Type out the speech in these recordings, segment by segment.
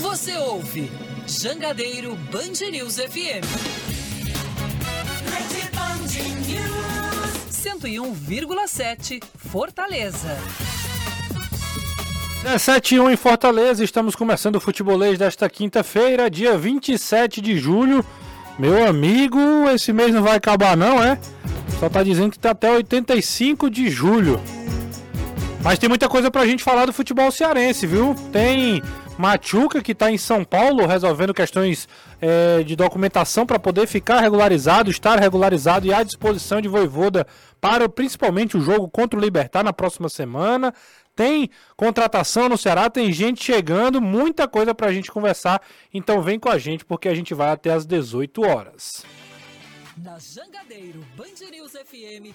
Você ouve Jangadeiro Band News FM. 101,7 Fortaleza. 17 1 em Fortaleza, estamos começando o futebolês desta quinta-feira, dia 27 de julho. Meu amigo, esse mês não vai acabar não, é? Só tá dizendo que tá até 85 de julho. Mas tem muita coisa pra gente falar do futebol cearense, viu? Tem Machuca, que está em São Paulo, resolvendo questões é, de documentação para poder ficar regularizado, estar regularizado e à disposição de Voivoda para principalmente o jogo contra o Libertar na próxima semana. Tem contratação no Ceará, tem gente chegando, muita coisa para a gente conversar. Então vem com a gente porque a gente vai até às 18 horas. Na Jangadeiro Band News FM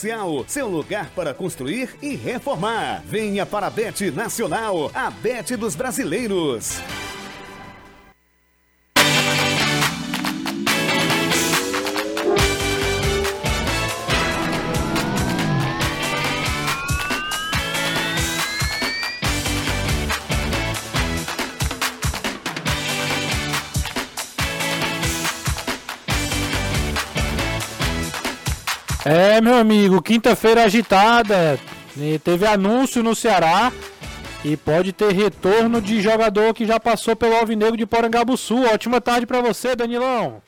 Comercial, seu lugar para construir e reformar. Venha para a Bet Nacional, a Bet dos Brasileiros. É, meu amigo, quinta-feira agitada. Teve anúncio no Ceará e pode ter retorno de jogador que já passou pelo Alvinegro de Porangabuçu. Ótima tarde para você, Danilão.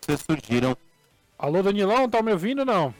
Vocês surgiram. Alô, Danilão, tá me ouvindo não?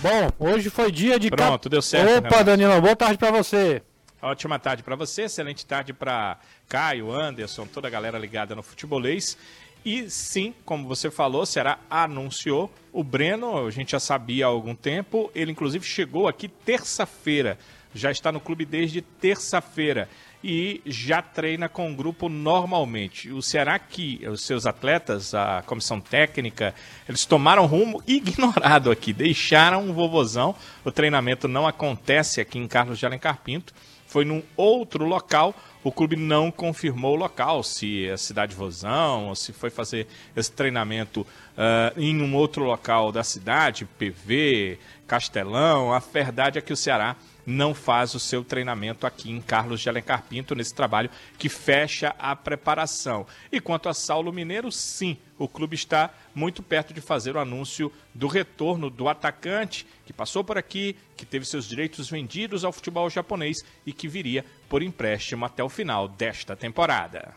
Bom, hoje foi dia de. Pronto, cap... deu certo. Opa, Renato. Danilão, boa tarde para você. Ótima tarde para você, excelente tarde para Caio, Anderson, toda a galera ligada no futebolês. E sim, como você falou, será anunciou o Breno, a gente já sabia há algum tempo, ele inclusive chegou aqui terça-feira, já está no clube desde terça-feira e já treina com o grupo normalmente. O Ceará que os seus atletas, a comissão técnica, eles tomaram rumo ignorado aqui, deixaram o vovozão. O treinamento não acontece aqui em Carlos de Alencar Pinto foi num outro local. O clube não confirmou o local, se é cidade Vozão, ou se foi fazer esse treinamento uh, em um outro local da cidade, PV, Castelão. A verdade é que o Ceará não faz o seu treinamento aqui em Carlos de Alencar Pinto, nesse trabalho que fecha a preparação. E quanto a Saulo Mineiro, sim, o clube está muito perto de fazer o anúncio do retorno do atacante que passou por aqui, que teve seus direitos vendidos ao futebol japonês e que viria por empréstimo até o final desta temporada.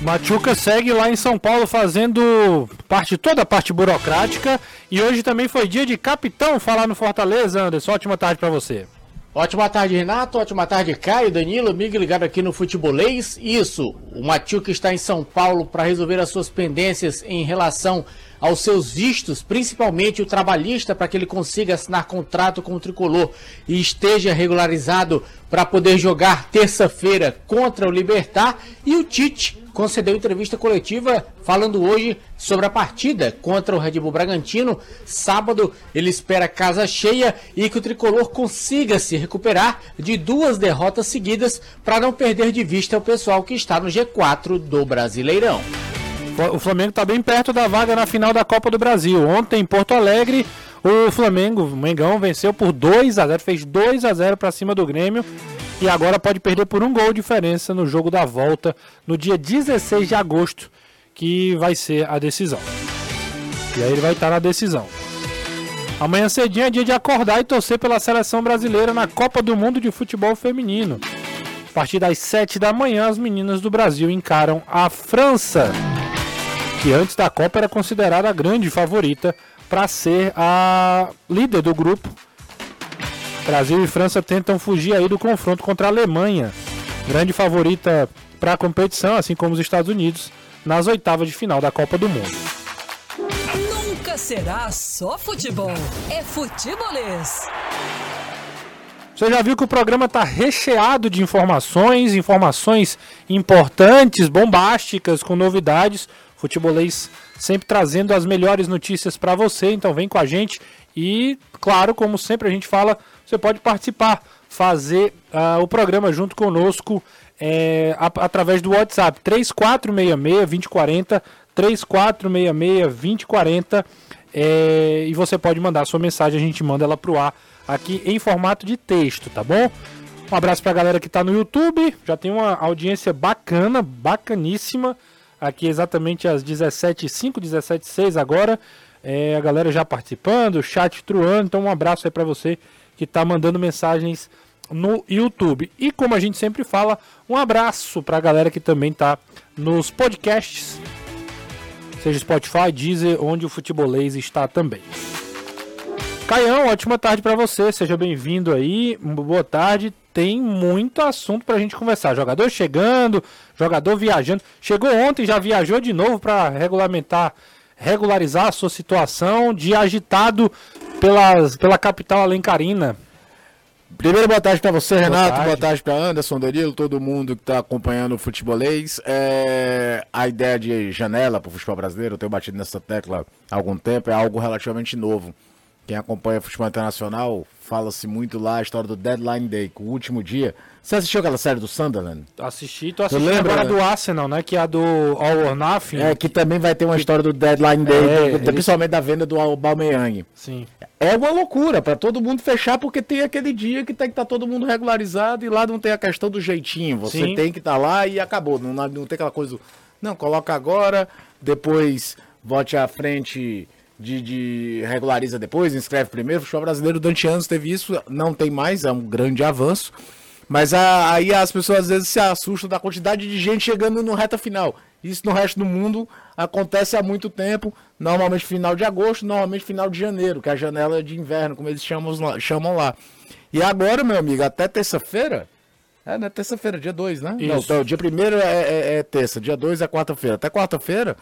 Machuca segue lá em São Paulo fazendo parte toda a parte burocrática e hoje também foi dia de capitão falar no Fortaleza, Anderson. Ótima tarde para você. Ótima tarde, Renato. Ótima tarde, Caio, Danilo, amigo ligado aqui no Futebolês. Isso, o Machuca está em São Paulo para resolver as suas pendências em relação aos seus vistos, principalmente o trabalhista, para que ele consiga assinar contrato com o tricolor e esteja regularizado para poder jogar terça-feira contra o Libertar. E o Tite concedeu entrevista coletiva falando hoje sobre a partida contra o Red Bull Bragantino. Sábado ele espera casa cheia e que o tricolor consiga se recuperar de duas derrotas seguidas para não perder de vista o pessoal que está no G4 do Brasileirão. O Flamengo está bem perto da vaga na final da Copa do Brasil. Ontem em Porto Alegre, o Flamengo, o Mengão, venceu por 2 a 0 fez 2 a 0 para cima do Grêmio. E agora pode perder por um gol de diferença no jogo da volta, no dia 16 de agosto, que vai ser a decisão. E aí ele vai estar na decisão. Amanhã cedinho é dia de acordar e torcer pela seleção brasileira na Copa do Mundo de Futebol Feminino. A partir das 7 da manhã, as meninas do Brasil encaram a França que antes da Copa era considerada a grande favorita para ser a líder do grupo. Brasil e França tentam fugir aí do confronto contra a Alemanha, grande favorita para a competição, assim como os Estados Unidos, nas oitavas de final da Copa do Mundo. será só futebol. É futebolês. Você já viu que o programa está recheado de informações, informações importantes, bombásticas, com novidades. Futebolês sempre trazendo as melhores notícias para você, então vem com a gente e, claro, como sempre a gente fala, você pode participar, fazer uh, o programa junto conosco é, a, através do WhatsApp 3466-2040, 3466-2040 é, e você pode mandar sua mensagem, a gente manda ela pro ar aqui em formato de texto, tá bom? Um abraço pra galera que tá no YouTube, já tem uma audiência bacana, bacaníssima, aqui exatamente às 17h05, 17h06 agora, é, a galera já participando, chat truando, então um abraço aí pra você que tá mandando mensagens no YouTube. E como a gente sempre fala, um abraço pra galera que também tá nos podcasts, seja Spotify, Deezer, onde o futebolês está também. Caião, ótima tarde para você, seja bem-vindo aí, boa tarde. Tem muito assunto pra gente conversar. Jogador chegando, jogador viajando. Chegou ontem, já viajou de novo para regulamentar, regularizar a sua situação de agitado pelas, pela capital alencarina. Primeiro, boa tarde para você, boa Renato. Tarde. Boa tarde para Anderson, Danilo, todo mundo que está acompanhando o futebolês. É... A ideia de janela para o futebol brasileiro, eu tenho batido nessa tecla há algum tempo, é algo relativamente novo. Quem acompanha futebol internacional, fala-se muito lá a história do Deadline Day, o último dia. Você assistiu aquela série do Sunderland? Assisti, tô assistindo lembra, agora do Arsenal, né? Que é a do All or Nothing. É, que também vai ter uma história do Deadline Day, é, do, principalmente da venda do Aubameyang. Sim. É uma loucura para todo mundo fechar, porque tem aquele dia que tem que estar tá todo mundo regularizado e lá não tem a questão do jeitinho. Você Sim. tem que estar tá lá e acabou. Não, não tem aquela coisa. Não, coloca agora, depois vote à frente de, de, regulariza depois, inscreve primeiro. O futebol brasileiro durante anos teve isso, não tem mais, é um grande avanço. Mas a, aí as pessoas às vezes se assustam da quantidade de gente chegando no reta final. Isso no resto do mundo acontece há muito tempo, normalmente final de agosto, normalmente final de janeiro, que é a janela de inverno, como eles chamam lá. Chamam lá. E agora, meu amigo, até terça-feira, é, né? Terça-feira, dia 2, né? Isso. Não, então, dia 1 é, é, é, terça, dia 2 é quarta-feira. Até quarta-feira,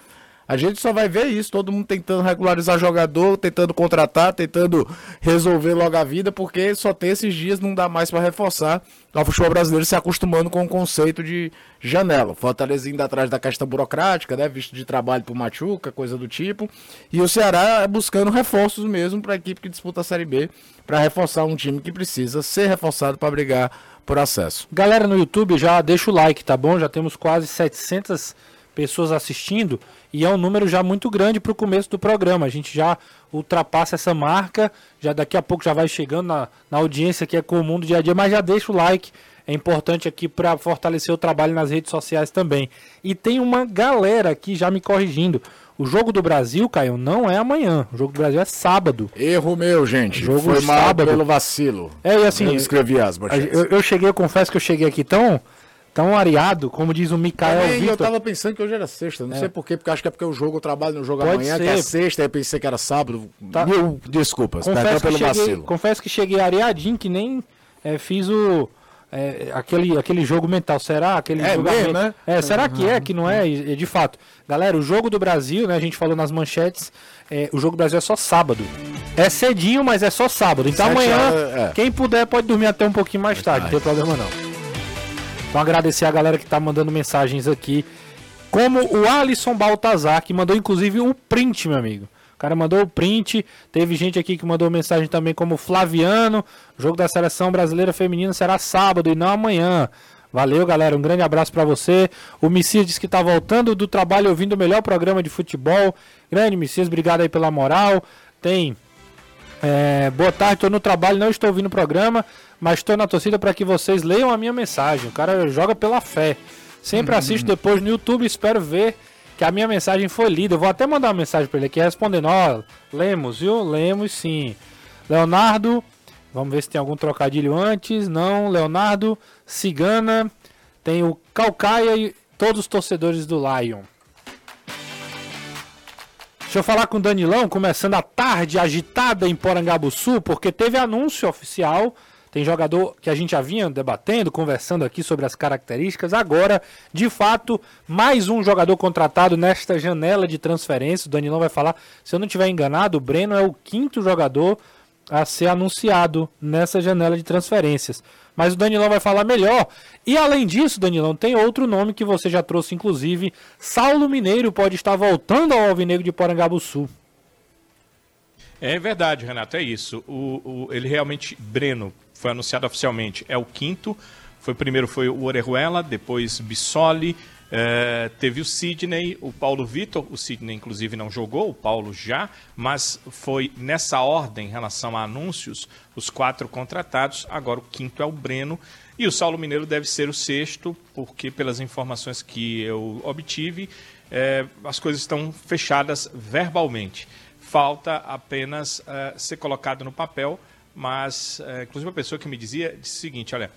a gente só vai ver isso, todo mundo tentando regularizar jogador, tentando contratar, tentando resolver logo a vida, porque só tem esses dias, não dá mais para reforçar. O futebol brasileiro se acostumando com o conceito de janela. Fortaleza indo atrás da questão burocrática, né? Visto de trabalho pro Machuca, coisa do tipo. E o Ceará buscando reforços mesmo para a equipe que disputa a Série B, para reforçar um time que precisa ser reforçado para brigar por acesso. Galera no YouTube, já deixa o like, tá bom? Já temos quase 700 pessoas assistindo e é um número já muito grande para o começo do programa. A gente já ultrapassa essa marca, já daqui a pouco já vai chegando na, na audiência que é comum do dia a dia, mas já deixa o like. É importante aqui para fortalecer o trabalho nas redes sociais também. E tem uma galera aqui já me corrigindo. O jogo do Brasil, Caio, não é amanhã. O jogo do Brasil é sábado. Erro meu, gente. O jogo Foi sábado. pelo vacilo. É, e assim. Eu escrevi as eu, eu cheguei, eu confesso que eu cheguei aqui tão tão areado, como diz o Mikael Também. Eu tava pensando que hoje era sexta, não é. sei porquê, porque acho que é porque o jogo eu trabalho no jogo Pode amanhã, ser. que é sexta, eu pensei que era sábado. Tá. Mil desculpas, confesso pelo cheguei, vacilo. Confesso que cheguei areadinho, que nem é, fiz o. É, aquele, aquele jogo mental, será? Aquele é mesmo, né? É, será que é, que não é? De fato. Galera, o jogo do Brasil, né? A gente falou nas manchetes, é, o jogo do Brasil é só sábado. É cedinho, mas é só sábado. Então Sete amanhã, é. quem puder pode dormir até um pouquinho mais tarde, não tem problema não. Então agradecer a galera que está mandando mensagens aqui. Como o Alisson Baltazar, que mandou inclusive o um print, meu amigo. O cara mandou o print. Teve gente aqui que mandou mensagem também, como Flaviano. O jogo da seleção brasileira feminina será sábado e não amanhã. Valeu, galera. Um grande abraço para você. O Messias disse que está voltando do trabalho ouvindo o melhor programa de futebol. Grande Messias, obrigado aí pela moral. Tem. É, boa tarde, estou no trabalho, não estou ouvindo o programa mas estou na torcida para que vocês leiam a minha mensagem. O cara joga pela fé. Sempre uhum. assisto depois no YouTube espero ver que a minha mensagem foi lida. Eu vou até mandar uma mensagem para ele aqui respondendo: Ó, lemos, viu? Lemos sim. Leonardo, vamos ver se tem algum trocadilho antes. Não, Leonardo, Cigana, tem o Calcaia e todos os torcedores do Lion. Deixa eu falar com o Danilão, começando a tarde agitada em Porangabuçu, porque teve anúncio oficial Tem jogador que a gente já vinha debatendo, conversando aqui sobre as características. Agora, de fato, mais um jogador contratado nesta janela de transferência. O Danilão vai falar, se eu não estiver enganado, o Breno é o quinto jogador a ser anunciado nessa janela de transferências. Mas o Danilão vai falar melhor. E além disso, Danilão, tem outro nome que você já trouxe, inclusive. Saulo Mineiro pode estar voltando ao Alvinegro de Porangabuçu. É verdade, Renato, é isso. O, o, ele realmente, Breno, foi anunciado oficialmente, é o quinto. Foi primeiro foi o Orejuela, depois Bissoli, é, teve o Sidney, o Paulo Vitor, o Sidney inclusive não jogou, o Paulo já, mas foi nessa ordem em relação a anúncios, os quatro contratados, agora o quinto é o Breno, e o Saulo Mineiro deve ser o sexto, porque pelas informações que eu obtive, é, as coisas estão fechadas verbalmente. Falta apenas é, ser colocado no papel mas é, inclusive uma pessoa que me dizia disse o seguinte, olha,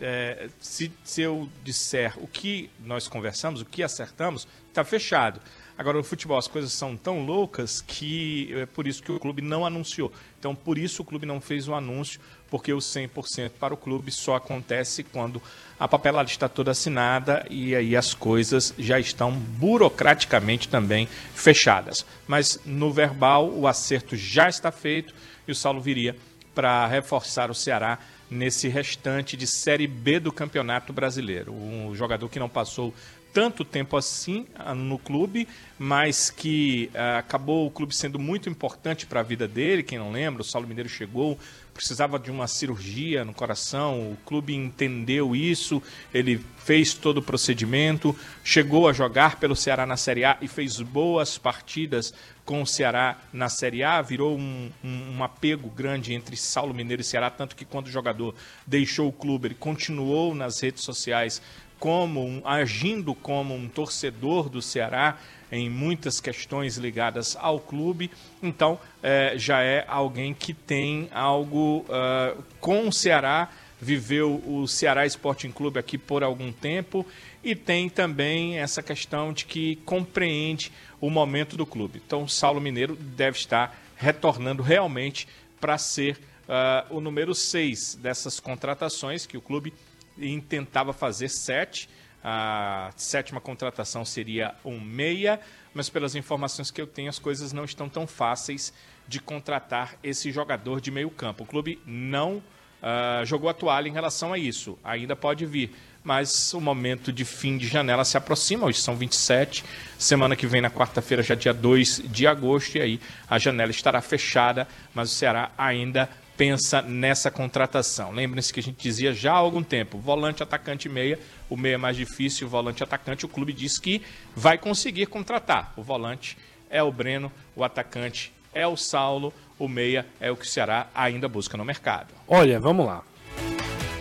é, se, se eu disser o que nós conversamos, o que acertamos, está fechado. Agora, no futebol as coisas são tão loucas que é por isso que o clube não anunciou. Então, por isso o clube não fez o anúncio, porque o 100% para o clube só acontece quando a papelada está toda assinada e aí as coisas já estão burocraticamente também fechadas. Mas no verbal o acerto já está feito e o Saulo viria para reforçar o Ceará nesse restante de Série B do Campeonato Brasileiro. Um jogador que não passou tanto tempo assim ah, no clube, mas que uh, acabou o clube sendo muito importante para a vida dele. Quem não lembra, o Saulo Mineiro chegou, precisava de uma cirurgia no coração, o clube entendeu isso, ele fez todo o procedimento, chegou a jogar pelo Ceará na Série A e fez boas partidas com o Ceará na Série A, virou um, um, um, apego grande entre Saulo Mineiro e Ceará, tanto que quando o jogador deixou o clube, ele continuou nas redes sociais como um, agindo como um torcedor do Ceará em muitas questões ligadas ao clube. Então, é, já é alguém que tem algo uh, com o Ceará, viveu o Ceará Sporting Clube aqui por algum tempo e tem também essa questão de que compreende o momento do clube. Então, o Saulo Mineiro deve estar retornando realmente para ser uh, o número 6 dessas contratações que o clube intentava fazer sete. A sétima contratação seria um meia, mas pelas informações que eu tenho, as coisas não estão tão fáceis de contratar esse jogador de meio campo. O clube não uh, jogou a toalha em relação a isso. Ainda pode vir mas o momento de fim de janela se aproxima, hoje são 27, semana que vem, na quarta-feira, já dia 2 de agosto, e aí a janela estará fechada, mas o Ceará ainda pensa nessa contratação. Lembrem-se que a gente dizia já há algum tempo, volante, atacante meia, o meia é mais difícil, o volante, atacante, o clube diz que vai conseguir contratar. O volante é o Breno, o atacante é o Saulo, o meia é o que o Ceará ainda busca no mercado. Olha, vamos lá.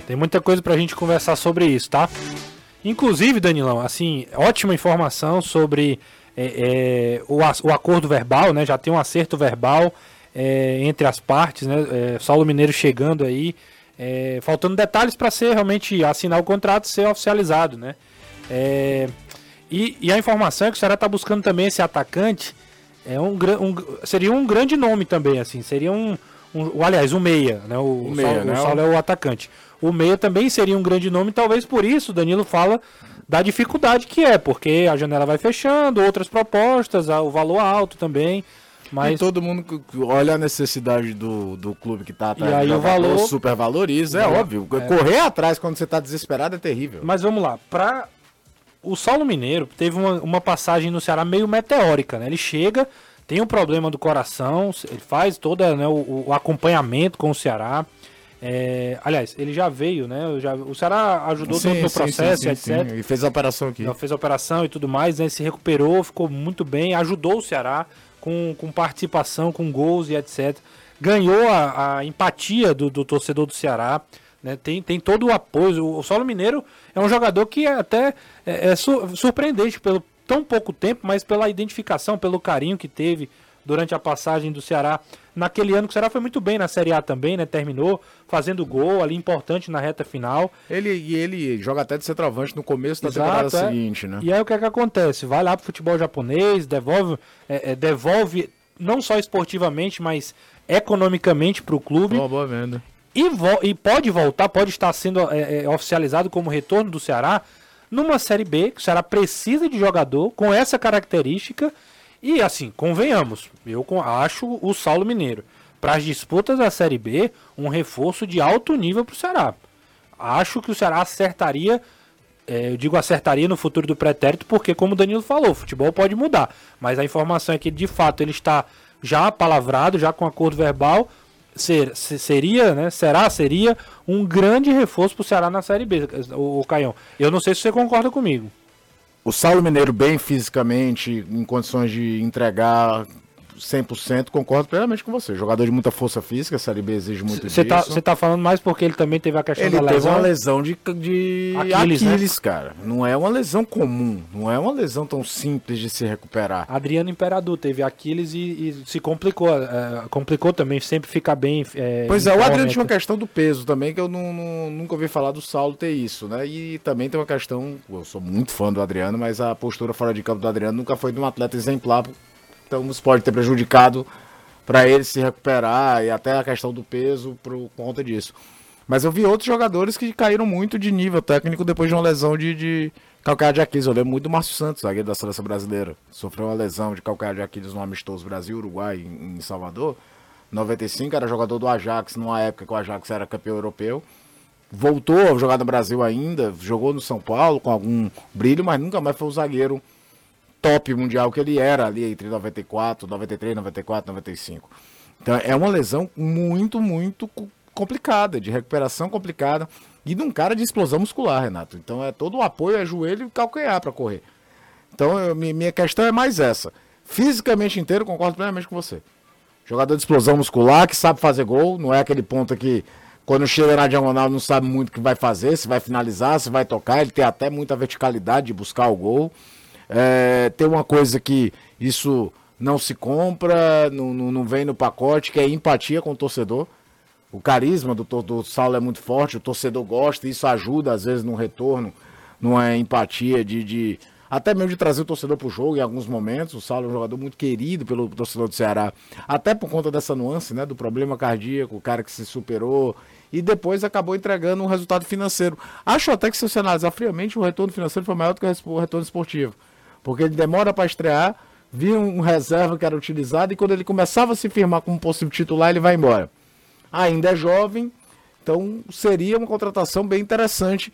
Tem muita coisa pra gente conversar sobre isso, tá? Inclusive, Danilão, assim, ótima informação sobre é, é, o, o, acordo verbal, né? Já tem um acerto verbal é, entre as partes, né? É, Saulo Mineiro chegando aí, é, faltando detalhes para ser realmente assinar o contrato e ser oficializado, né? É, e, e, a informação é que o Ceará está buscando também esse atacante, é um, um, seria um grande nome também, assim, seria um, um aliás, um meia, né? O, o, meia, Saulo, né? o Saulo é o atacante o meia também seria um grande nome, talvez por isso o Danilo fala da dificuldade que é, porque a janela vai fechando, outras propostas, o valor alto também. Mas... E todo mundo olha a necessidade do, do clube que está atrás. E aí o valor super valoriza, é, é óbvio. É. Correr atrás quando você está desesperado é terrível. Mas vamos lá, para o Saulo Mineiro teve uma, uma passagem no Ceará meio meteórica, né? Ele chega, tem um problema do coração, ele faz todo né, o, o acompanhamento com o Ceará. É, aliás, ele já veio, né? Já, o Ceará ajudou sim, todo no processo, sim, sim, etc. E fez a operação aqui. fez a operação e tudo mais, né? Se recuperou, ficou muito bem, ajudou o Ceará com, com participação, com gols e etc. Ganhou a, a empatia do, do, torcedor do Ceará. Né? Tem, tem todo o apoio. O, o Solo Mineiro é um jogador que é até é, é surpreendente pelo tão pouco tempo, mas pela identificação, pelo carinho que teve durante a passagem do Ceará naquele ano que o Ceará foi muito bem na Série A também, né? Terminou fazendo gol ali importante na reta final. Ele e ele joga até de centroavante no começo da Exato, temporada é. seguinte, né? E aí o que é que acontece? Vai lá pro futebol japonês, devolve, é, é, devolve não só esportivamente, mas economicamente para o clube. Boa, boa venda. e, e pode voltar, pode estar sendo é, é, oficializado como retorno do Ceará numa Série B, que o Ceará precisa de jogador com essa característica. E assim, convenhamos, eu acho o Saulo Mineiro, para as disputas da Série B, um reforço de alto nível para o Ceará. Acho que o Ceará acertaria, é, eu digo acertaria no futuro do pretérito, porque como o Danilo falou, o futebol pode mudar. Mas a informação é que de fato ele está já palavrado, já com acordo verbal, ser, seria, né, será, seria um grande reforço para o Ceará na Série B, o, o Caião. Eu não sei se você concorda comigo. O Saulo Mineiro bem fisicamente, em condições de entregar 100%, concordo plenamente com você. Jogador de muita força física, a Série B exige muito cê tá, disso. Você tá falando mais porque ele também teve a questão ele da lesão? Ele teve uma lesão de, de Aquiles, né? Aquiles né? cara. Não é uma lesão comum, não é uma lesão tão simples de se recuperar. Adriano Imperador teve Aquiles e, e se complicou. É, complicou também, sempre fica bem. É, pois é, o Adriano tinha uma questão do peso também, que eu não, não, nunca ouvi falar do Saulo ter isso, né? E também tem uma questão, eu sou muito fã do Adriano, mas a postura fora de campo do Adriano nunca foi de um atleta exemplar então isso pode ter prejudicado para ele se recuperar e até a questão do peso por conta disso. Mas eu vi outros jogadores que caíram muito de nível técnico depois de uma lesão de, de calcanhar de Aquiles. Eu lembro muito do Márcio Santos, zagueiro da seleção brasileira. Sofreu uma lesão de calcanhar de Aquiles no amistoso Brasil-Uruguai em, em Salvador. 95 era jogador do Ajax, numa época que o Ajax era campeão europeu. Voltou a jogar no Brasil ainda, jogou no São Paulo com algum brilho, mas nunca mais foi o zagueiro top mundial que ele era ali entre 94, 93, 94, 95. Então é uma lesão muito, muito complicada, de recuperação complicada e de um cara de explosão muscular, Renato. Então é todo o apoio a joelho e calcanhar para correr. Então eu, minha questão é mais essa. Fisicamente inteiro, concordo plenamente com você. Jogador de explosão muscular que sabe fazer gol, não é aquele ponto que quando chega na diagonal não sabe muito o que vai fazer, se vai finalizar, se vai tocar, ele tem até muita verticalidade de buscar o gol. É, tem uma coisa que isso não se compra, não, não, vem no pacote, que é empatia com o torcedor. O carisma do, do Saulo é muito forte, o torcedor gosta, isso ajuda, às vezes, no retorno, numa empatia de, de até mesmo de trazer o torcedor para o jogo em alguns momentos. O Saulo é um jogador muito querido pelo torcedor do Ceará, até por conta dessa nuance, né, do problema cardíaco, o cara que se superou e depois acabou entregando um resultado financeiro. Acho até que se você analisar friamente, o retorno financeiro foi maior do que o retorno esportivo. Porque ele demora para estrear, via um reserva que era utilizado e quando ele começava a se firmar como possível titular, ele vai embora. Ainda é jovem, então seria uma contratação bem interessante.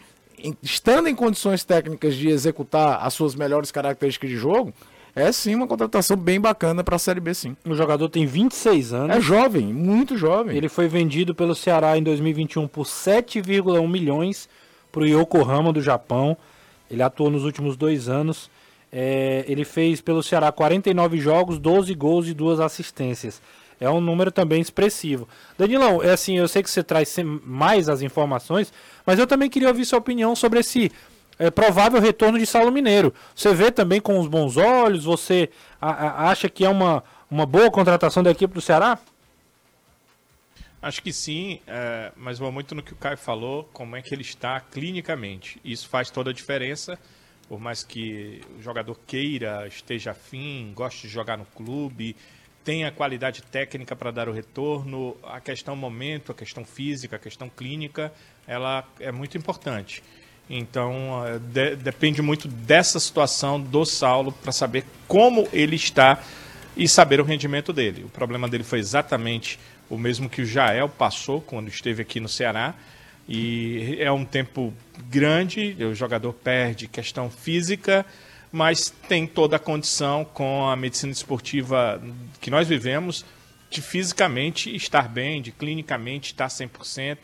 Estando em condições técnicas de executar as suas melhores características de jogo, é sim uma contratação bem bacana para a Série B, sim. O jogador tem 26 anos. É jovem, muito jovem. Ele foi vendido pelo Ceará em 2021 por 7,1 milhões para o Yokohama do Japão. Ele atuou nos últimos dois anos. É, ele fez pelo Ceará 49 jogos, 12 gols e duas assistências. É um número também expressivo. Danilão, é assim, eu sei que você traz mais as informações, mas eu também queria ouvir sua opinião sobre esse é, provável retorno de Saulo Mineiro. Você vê também com os bons olhos? Você a, a, acha que é uma, uma boa contratação da equipe do Ceará? Acho que sim, é, mas vou muito no que o Caio falou, como é que ele está clinicamente. Isso faz toda a diferença por mais que o jogador queira, esteja afim, goste de jogar no clube, tenha qualidade técnica para dar o retorno, a questão momento, a questão física, a questão clínica, ela é muito importante. Então, eh, de, depende muito dessa situação do Saulo para saber como ele está e saber o rendimento dele. O problema dele foi exatamente o mesmo que o Jael passou quando esteve aqui no Ceará e é um tempo grande, o jogador perde questão física, mas tem toda a condição com a medicina esportiva que nós vivemos de fisicamente estar bem, de clinicamente estar 100%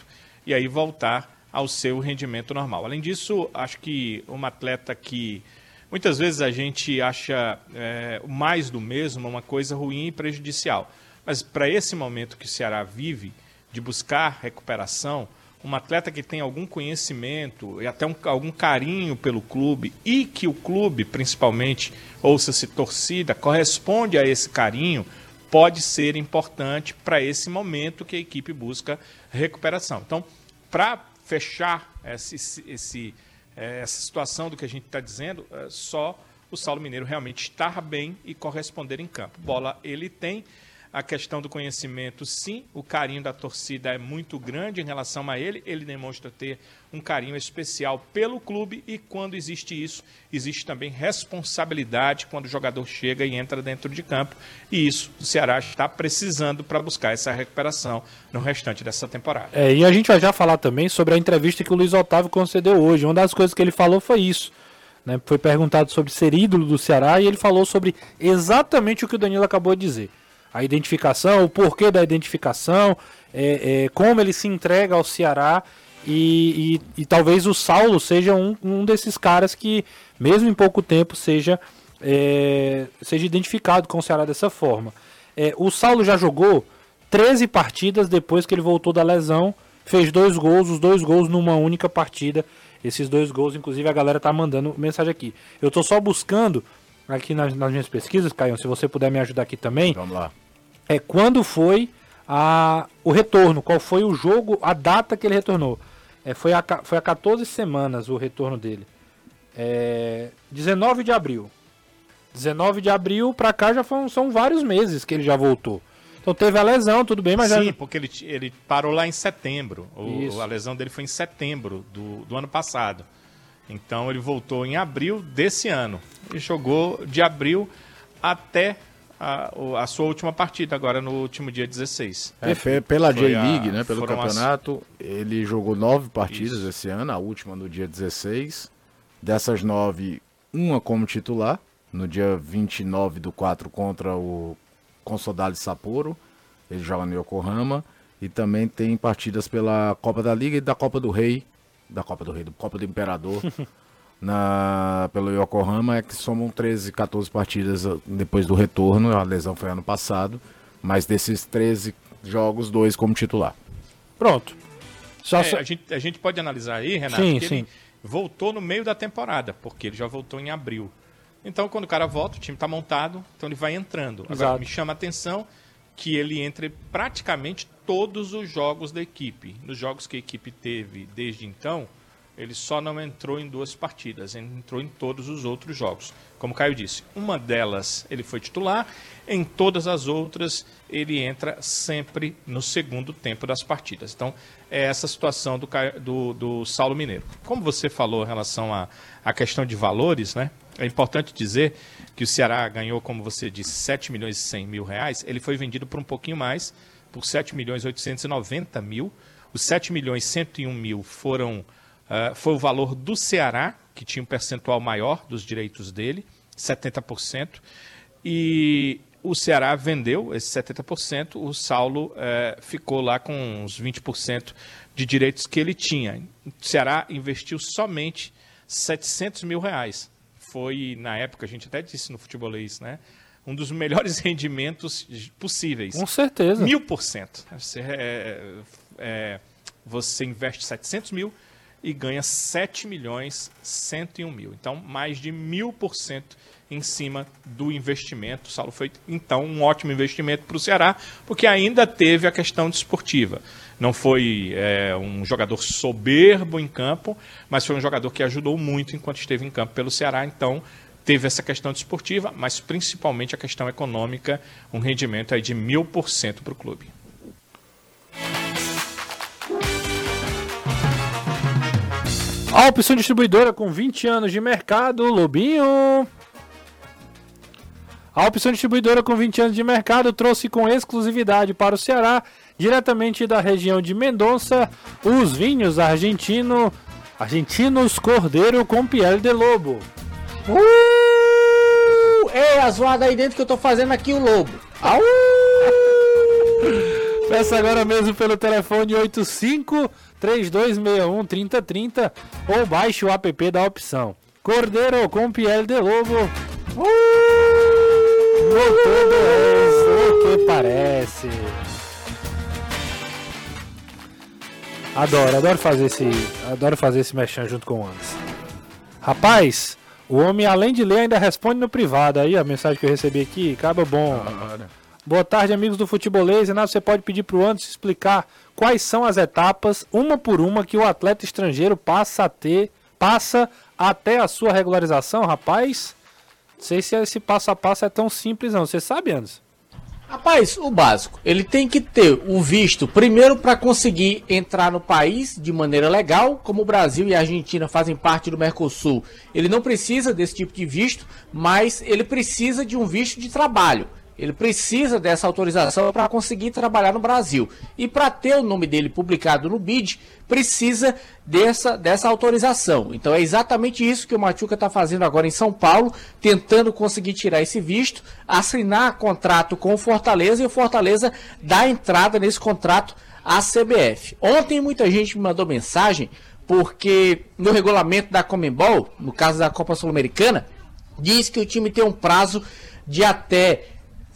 e aí voltar ao seu rendimento normal. Além disso, acho que um atleta que muitas vezes a gente acha é, mais do mesmo uma coisa ruim e prejudicial, mas para esse momento que o Ceará vive, de buscar recuperação, um atleta que tem algum conhecimento e até um, algum carinho pelo clube e que o clube, principalmente, ouça-se torcida, corresponde a esse carinho, pode ser importante para esse momento que a equipe busca recuperação. Então, para fechar esse, esse, é, essa situação do que a gente está dizendo, é só o Saulo Mineiro realmente estar bem e corresponder em campo. Bola ele tem. A questão do conhecimento, sim, o carinho da torcida é muito grande em relação a ele, ele demonstra ter um carinho especial pelo clube e quando existe isso, existe também responsabilidade quando o jogador chega e entra dentro de campo e isso o Ceará está precisando para buscar essa recuperação no restante dessa temporada. É, e a gente vai já falar também sobre a entrevista que o Luiz Otávio concedeu hoje. Uma das coisas que ele falou foi isso. Né? Foi perguntado sobre ser ídolo do Ceará e ele falou sobre exatamente o que o Danilo acabou de dizer a identificação, o porquê da identificação, é, é, como ele se entrega ao Ceará e, e, e talvez o Saulo seja um, um, desses caras que, mesmo em pouco tempo, seja, é, seja identificado com o Ceará dessa forma. É, o Saulo já jogou 13 partidas depois que ele voltou da lesão, fez dois gols, os dois gols numa única partida. Esses dois gols, inclusive, a galera tá mandando mensagem aqui. Eu tô só buscando aqui nas, nas minhas pesquisas, Caio, se você puder me ajudar aqui também. Vamos lá. É quando foi a, o retorno, qual foi o jogo, a data que ele retornou. É, foi, a, foi a 14 semanas o retorno dele. É, 19 de abril. 19 de abril pra cá já foram, são vários meses que ele já voltou. Então teve a lesão, tudo bem, mas Sim, já... porque ele, ele parou lá em setembro. O, a lesão dele foi em setembro do, do ano passado. Então ele voltou em abril desse ano. E jogou de abril até a, a, sua última partida, agora no último dia 16. É, pela J-League, né, pelo campeonato, as... ele jogou nove partidas Isso. esse ano, a última no dia 16. Dessas nove, uma como titular, no dia 29 do 4 contra o Consodale Sapporo, ele joga no Yokohama. E também tem partidas pela Copa da Liga e da Copa do Rei, da Copa do Rei, da Copa do Imperador, na, pelo Yokohama, é que somam 13, 14 partidas uh, depois do retorno. A lesão foi ano passado, mas desses 13 jogos, dois como titular. Pronto. Só é, a, gente, a gente pode analisar aí, Renato, sim, que sim. ele voltou no meio da temporada, porque ele já voltou em abril. Então, quando o cara volta, o time está montado, então ele vai entrando. Agora, Exato. me chama a atenção que ele entre praticamente todos os jogos da equipe. Nos jogos que a equipe teve desde então, ele só não entrou em duas partidas, entrou em todos os outros jogos. Como o Caio disse, uma delas ele foi titular, em todas as outras ele entra sempre no segundo tempo das partidas. Então, é essa situação do, do, do Saulo Mineiro. Como você falou em relação à questão de valores, né? É importante dizer que o Ceará ganhou, como você disse, 7 milhões e 100 mil reais. Ele foi vendido por um pouquinho mais, por 7 milhões e 890 mil. Os 7 milhões e 101 mil foram Uh, foi o valor do Ceará, que tinha um percentual maior dos direitos dele, 70%. E o Ceará vendeu esse 70%, o Saulo uh, ficou lá com uns 20% de direitos que ele tinha. O Ceará investiu somente 700 mil reais. Foi, na época, a gente até disse no futebolês, né? Um dos melhores rendimentos possíveis. Com certeza. Mil por cento. Você, é, é, você investe 700 mil, e ganha 7 milhões 101 mil. Então, mais de mil por cento em cima do investimento. O Saulo foi, então, um ótimo investimento para o Ceará, porque ainda teve a questão desportiva. Não foi é, um jogador soberbo em campo, mas foi um jogador que ajudou muito enquanto esteve em campo pelo Ceará. Então, teve essa questão desportiva, mas principalmente a questão econômica, um rendimento aí de mil por cento para o clube. A opção distribuidora com 20 anos de mercado, Lobinho. A opção distribuidora com 20 anos de mercado trouxe com exclusividade para o Ceará, diretamente da região de Mendonça, os vinhos argentino, argentinos Cordeiro com Piel de Lobo. Uh! Ei, a zoada aí dentro que eu tô fazendo aqui o lobo. Au! Peça agora mesmo pelo telefone 85 3261 3030 ou baixe o app da opção. Cordeiro com Piel de Lobo. Uh! Voltando o que parece. Adoro, adoro fazer esse, adoro fazer esse mexão junto com o Anderson. Rapaz, o homem além de ler ainda responde no privado. Aí a mensagem que eu recebi aqui, acaba bom. Boa tarde, amigos do Futebolês. Renato, você pode pedir para o Anderson explicar quais são as etapas, uma por uma, que o atleta estrangeiro passa a ter, passa até a sua regularização, rapaz? Não sei se esse passo a passo é tão simples, não. Você sabe, Anderson? Rapaz, o básico. Ele tem que ter o visto primeiro para conseguir entrar no país de maneira legal, como o Brasil e a Argentina fazem parte do Mercosul. Ele não precisa desse tipo de visto, mas ele precisa de um visto de trabalho. Ele precisa dessa autorização para conseguir trabalhar no Brasil. E para ter o nome dele publicado no BID, precisa dessa, dessa autorização. Então é exatamente isso que o Machuca está fazendo agora em São Paulo, tentando conseguir tirar esse visto, assinar contrato com o Fortaleza e o Fortaleza dá entrada nesse contrato à CBF. Ontem muita gente me mandou mensagem porque no regulamento da Comembol, no caso da Copa Sul-Americana, diz que o time tem um prazo de até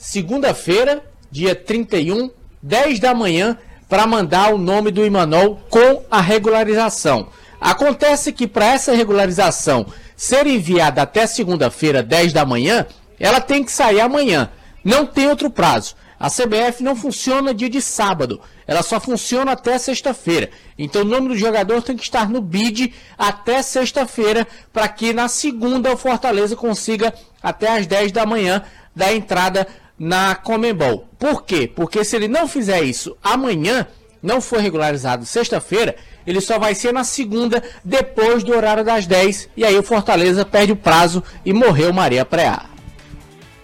segunda-feira, dia 31, 10 da manhã, para mandar o nome do Imanol com a regularização. Acontece que para essa regularização ser enviada até segunda-feira, 10 da manhã, ela tem que sair amanhã. Não tem outro prazo. A CBF não funciona dia de sábado, ela só funciona até sexta-feira. Então o nome do jogador tem que estar no bid até sexta-feira, para que na segunda o Fortaleza consiga até às 10 da manhã dar entrada na Comembol. Por quê? Porque se ele não fizer isso amanhã, não for regularizado sexta-feira, ele só vai ser na segunda, depois do horário das 10, e aí o Fortaleza perde o prazo e morreu Maria Preá.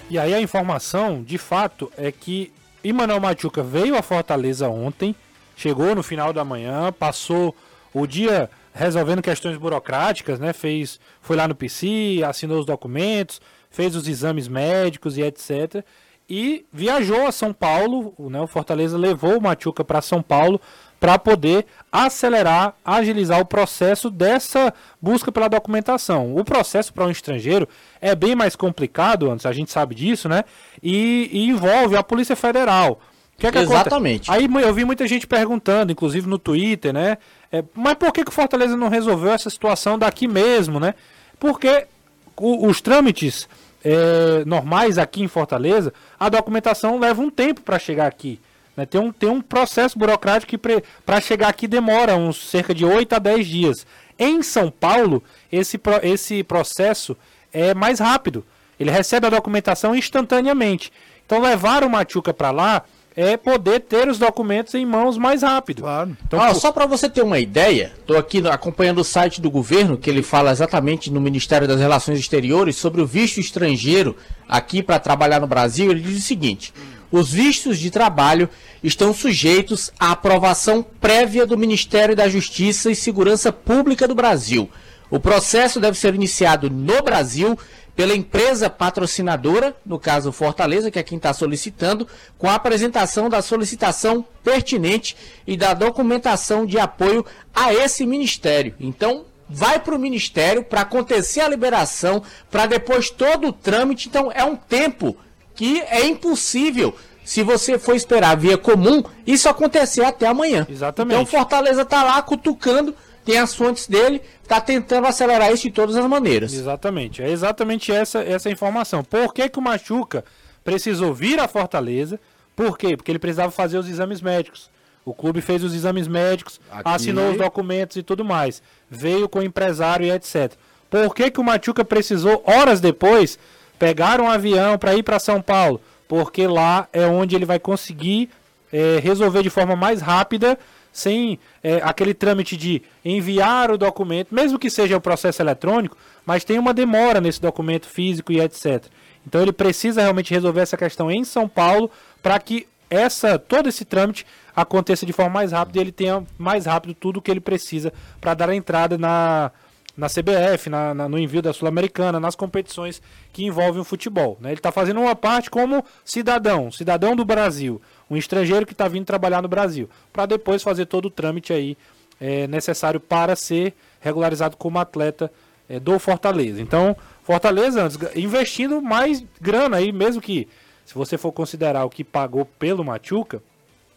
E aí a informação, de fato, é que Emanuel Machuca veio a Fortaleza ontem, chegou no final da manhã, passou o dia resolvendo questões burocráticas, né? Fez, foi lá no PC, assinou os documentos, fez os exames médicos e etc e viajou a São Paulo, né, o Fortaleza levou o Machuca para São Paulo para poder acelerar, agilizar o processo dessa busca pela documentação. O processo para um estrangeiro é bem mais complicado, antes a gente sabe disso, né? E, e envolve a Polícia Federal. Que é que Exatamente. Acontece? Aí eu vi muita gente perguntando, inclusive no Twitter, né? É, mas por que, que o Fortaleza não resolveu essa situação daqui mesmo, né? Porque o, os trâmites é, normais aqui em Fortaleza, a documentação leva um tempo para chegar aqui. Né? Tem, um, tem um processo burocrático que para chegar aqui demora uns cerca de 8 a 10 dias. Em São Paulo, esse, esse processo é mais rápido. Ele recebe a documentação instantaneamente. Então levar o Machuca para lá é poder ter os documentos em mãos mais rápido. Claro. Então, ah, Só para você ter uma ideia, estou aqui acompanhando o site do governo, que ele fala exatamente no Ministério das Relações Exteriores sobre o visto estrangeiro aqui para trabalhar no Brasil. Ele diz o seguinte: os vistos de trabalho estão sujeitos à aprovação prévia do Ministério da Justiça e Segurança Pública do Brasil. O processo deve ser iniciado no Brasil pela empresa patrocinadora, no caso Fortaleza, que é quem está solicitando, com a apresentação da solicitação pertinente e da documentação de apoio a esse ministério. Então, vai para o ministério para acontecer a liberação, para depois todo o trâmite. Então, é um tempo que é impossível se você for esperar via comum, isso acontecer até amanhã. Exatamente. Então Fortaleza está lá cutucando tem as fontes dele, está tentando acelerar isso de todas as maneiras. Exatamente, é exatamente essa, essa informação. Por que, que o Machuca precisou vir à Fortaleza? Por quê? Porque ele precisava fazer os exames médicos. O clube fez os exames médicos, Aqui... assinou os documentos e tudo mais. Veio com o empresário e etc. Por que, que o Machuca precisou, horas depois, pegar um avião para ir para São Paulo? Porque lá é onde ele vai conseguir é, resolver de forma mais rápida sem é, aquele trâmite de enviar o documento, mesmo que seja o processo eletrônico, mas tem uma demora nesse documento físico e etc. Então ele precisa realmente resolver essa questão em São Paulo para que essa todo esse trâmite aconteça de forma mais rápida e ele tenha mais rápido tudo o que ele precisa para dar a entrada na, na CBF, na, na, no envio da Sul-Americana, nas competições que envolvem o futebol. Né? Ele está fazendo uma parte como cidadão, cidadão do Brasil um estrangeiro que está vindo trabalhar no Brasil, para depois fazer todo o trâmite aí é, necessário para ser regularizado como atleta é, do Fortaleza. Então, Fortaleza investindo mais grana aí, mesmo que se você for considerar o que pagou pelo Machuca,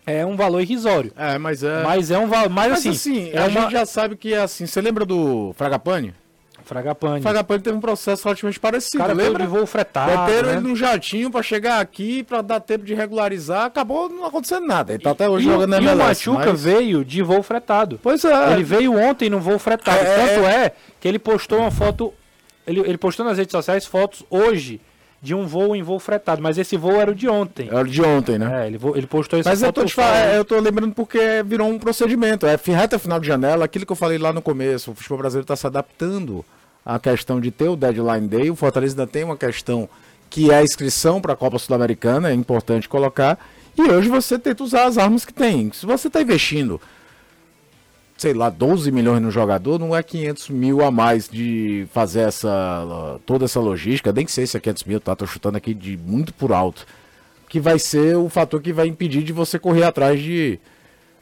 é um valor irrisório. É, mas é. Mas é um valor. Mas, mas assim, assim é a uma... gente já sabe que é assim. Você lembra do Fragapane? Fragapane. Fragapane teve um processo relativamente parecido. Cara, lembra? de voo fretado. Meteram né? ele num jatinho para chegar aqui, para dar tempo de regularizar. Acabou não acontecendo nada. Ele tá até hoje e, jogando na MLS. E o Machuca mas... veio de voo fretado. Pois é. Ele veio ontem no voo fretado. É, Tanto é, é que ele postou uma foto. Ele, ele postou nas redes sociais fotos hoje de um voo em voo fretado, mas esse voo era o de ontem. Era o de ontem, né? É, ele, ele postou isso Mas eu tô, te falando, eu tô lembrando porque virou um procedimento. É reta final de janela, aquilo que eu falei lá no começo. O futebol brasileiro está se adaptando à questão de ter o deadline day. O Fortaleza ainda tem uma questão que é a inscrição para a Copa Sul-Americana, é importante colocar. E hoje você tenta usar as armas que tem. Se você está investindo, sei lá, 12 milhões no jogador, não é 500 mil a mais de fazer essa toda essa logística. Nem sei se é 500 mil, tá? Tô chutando aqui de muito por alto que vai ser o fator que vai impedir de você correr atrás de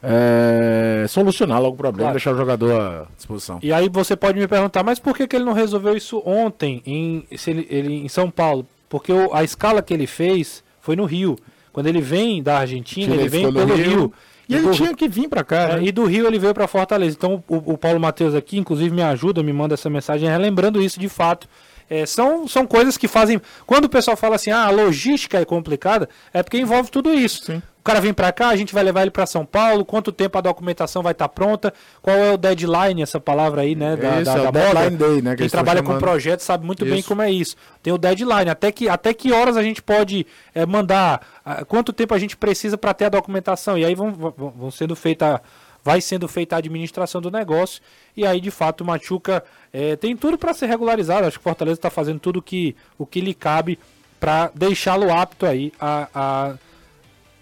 é, solucionar logo o problema, Claro. deixar o jogador à disposição. E aí você pode me perguntar, mas por que, que ele não resolveu isso ontem em, ele, ele- em São Paulo? Porque o- a escala que ele fez foi no Rio. Quando ele vem da Argentina, ele, vem pelo Rio. E ele do- tinha que vir pra cá, É, né? e do Rio ele veio para Fortaleza. Então o, o Paulo Matheus aqui, inclusive, me ajuda, me manda essa mensagem relembrando isso de fato. É, são, são coisas que fazem. Quando o pessoal fala assim, ah, a logística é complicada, é porque envolve tudo isso. Sim. O cara vem para cá, a gente vai levar ele para São Paulo, quanto tempo a documentação vai estar pronta, qual é o deadline, essa palavra aí, né? Da, Isso, da, é o da deadline moda. day, né, que Quem trabalha com chamando. projeto sabe muito bem Isso. como é isso. Tem o deadline, até que, até que horas a gente pode é, mandar, ah, quanto tempo a gente precisa para ter a documentação. E aí vão, vão, vão sendo feita, vai sendo feita a administração do negócio. E aí, de fato, o Machuca é, tem tudo para ser regularizado. Acho que o Fortaleza está fazendo tudo que, o que lhe cabe para deixá-lo apto aí a, a-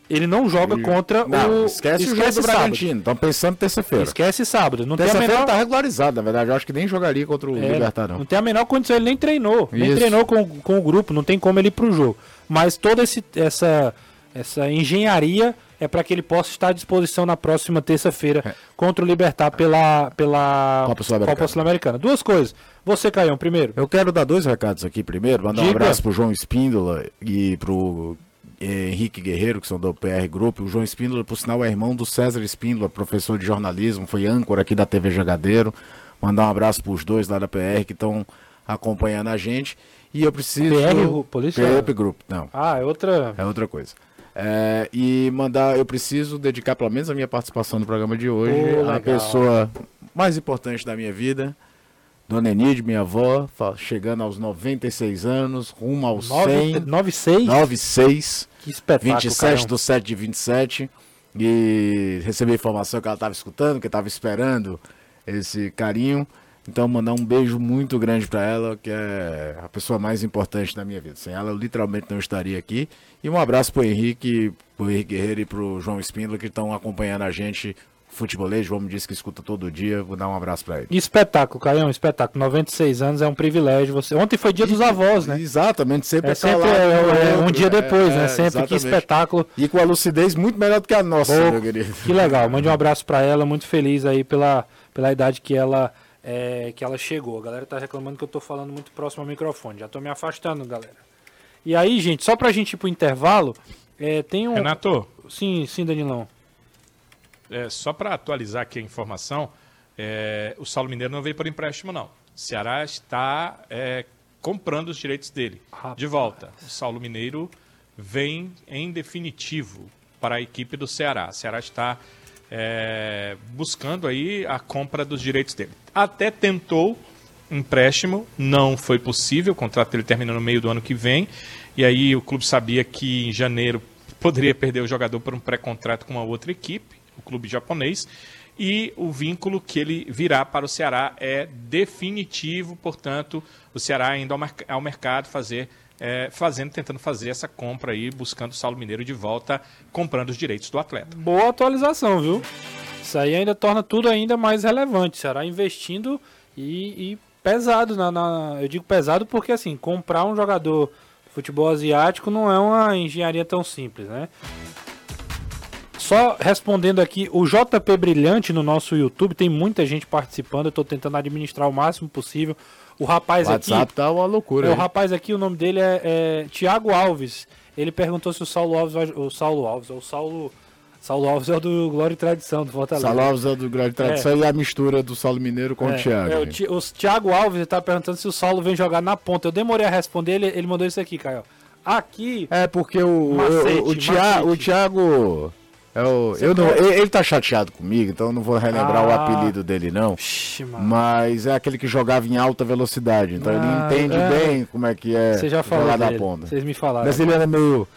Ele não joga contra Não, o. esquece, o jogo do. Bragantino. Estão pensando terça-feira. Esquece sábado. Não tem a menor... tá regularizado, na verdade. Eu acho que nem jogaria contra o É, Libertar, não. Não tem a menor condição, ele nem treinou. Nem Isso. treinou com, com o grupo, não tem como ele ir pro jogo. Mas toda esse, essa, essa engenharia é para que ele possa estar à disposição na próxima terça-feira contra o Libertar pela, pela Copa Sul-Americana. Sul-Americana. Duas coisas. Você, Caião, primeiro. Eu quero dar dois recados aqui primeiro. Mandar um Diga. abraço pro João Espíndola e pro Henrique Guerreiro, que são do PR Group. O João Espíndola, por sinal, é irmão do César Espíndola, professor de jornalismo, foi âncora aqui da TV Jogadeiro. Mandar um abraço pros dois lá da PR que estão acompanhando a gente. E eu preciso. PR Polícia? PR Group, não. Ah, é outra. É outra coisa. É, e mandar, eu preciso dedicar pelo menos a minha participação no programa de hoje Pô, à pessoa mais importante da minha vida, Dona Enide, minha avó, chegando aos 96 anos, rumo aos 100, 9-6? 96, Que espetáculo, 27 Caião. do 7 de 27. E recebi a informação que ela estava escutando, que estava esperando esse carinho. Então, mandar um beijo muito grande para ela, que é a pessoa mais importante da minha vida. Sem ela, eu literalmente não estaria aqui. E um abraço pro Henrique, pro Henrique Guerreiro e pro João Espíndola, que estão acompanhando a gente. Futebolês, João me disse que escuta todo dia. Vou dar um abraço para ele. Espetáculo, Caião, espetáculo. 96 anos é um privilégio. Você... Ontem foi dia dos avós, né? Exatamente, sempre É tá sempre lá, é, é, um outro, dia depois, é, né? é, Sempre que exatamente. espetáculo. E com a lucidez muito melhor do que a nossa, Pô, meu querido. Que legal, mande um abraço pra ela, muito feliz aí pela, pela idade que ela, é, que ela chegou. A galera tá reclamando que eu tô falando muito próximo ao microfone, já tô me afastando, galera. E aí, gente, só pra gente ir pro intervalo, é, tem um... Renato, Sim, sim, Danilão. É, só para atualizar aqui a informação, é, o Saulo Mineiro não veio por empréstimo, não. O Ceará está é, comprando os direitos dele. Rapaz. De volta. O Saulo Mineiro vem em definitivo para a equipe do Ceará. O Ceará está é, buscando aí a compra dos direitos dele. Até tentou empréstimo, não foi possível, o contrato dele termina no meio do ano que vem, e aí o clube sabia que em janeiro poderia perder o jogador por um pré-contrato com uma outra equipe, o clube japonês, e o vínculo que ele virá para o Ceará é definitivo, portanto, o Ceará indo ao, ao mercado fazer, é, fazendo, tentando fazer essa compra aí, buscando o Saulo Mineiro de volta, comprando os direitos do atleta. Boa atualização, viu? Isso aí ainda torna tudo ainda mais relevante. Será investindo e, e pesado. Na, na- eu digo pesado porque, assim, comprar um jogador de futebol asiático não é uma engenharia tão simples, né? Só respondendo aqui, o JP Brilhante no nosso YouTube, tem muita gente participando, eu tô tentando administrar o máximo possível. O rapaz O aqui. WhatsApp tá uma loucura. É, o rapaz aqui, o nome dele é, é Tiago Alves. Ele perguntou se o Saulo Alves vai. O Saulo Alves, o Saulo. Saulo Alves é o do Glória e Tradição, do Fortaleza. Salove é do Grande Tradição e a mistura do Saulo Mineiro com É, o Thiago. é, o? Ti- o Thiago Alves ele tá perguntando se o Saulo vem jogar na ponta. Eu demorei a responder, ele, ele mandou isso aqui, Caio. Aqui. É porque o, Macete, o, o, Thia- macete. o Thiago. É o, eu não, ele, ele tá chateado comigo, então eu não vou relembrar o Ah. apelido dele, não. Ixi. Mas é aquele que jogava em alta velocidade. Então Ah, ele entende é. bem como é que é Você já falou jogar da dele. ponta. Vocês me falaram. Mas ele era meio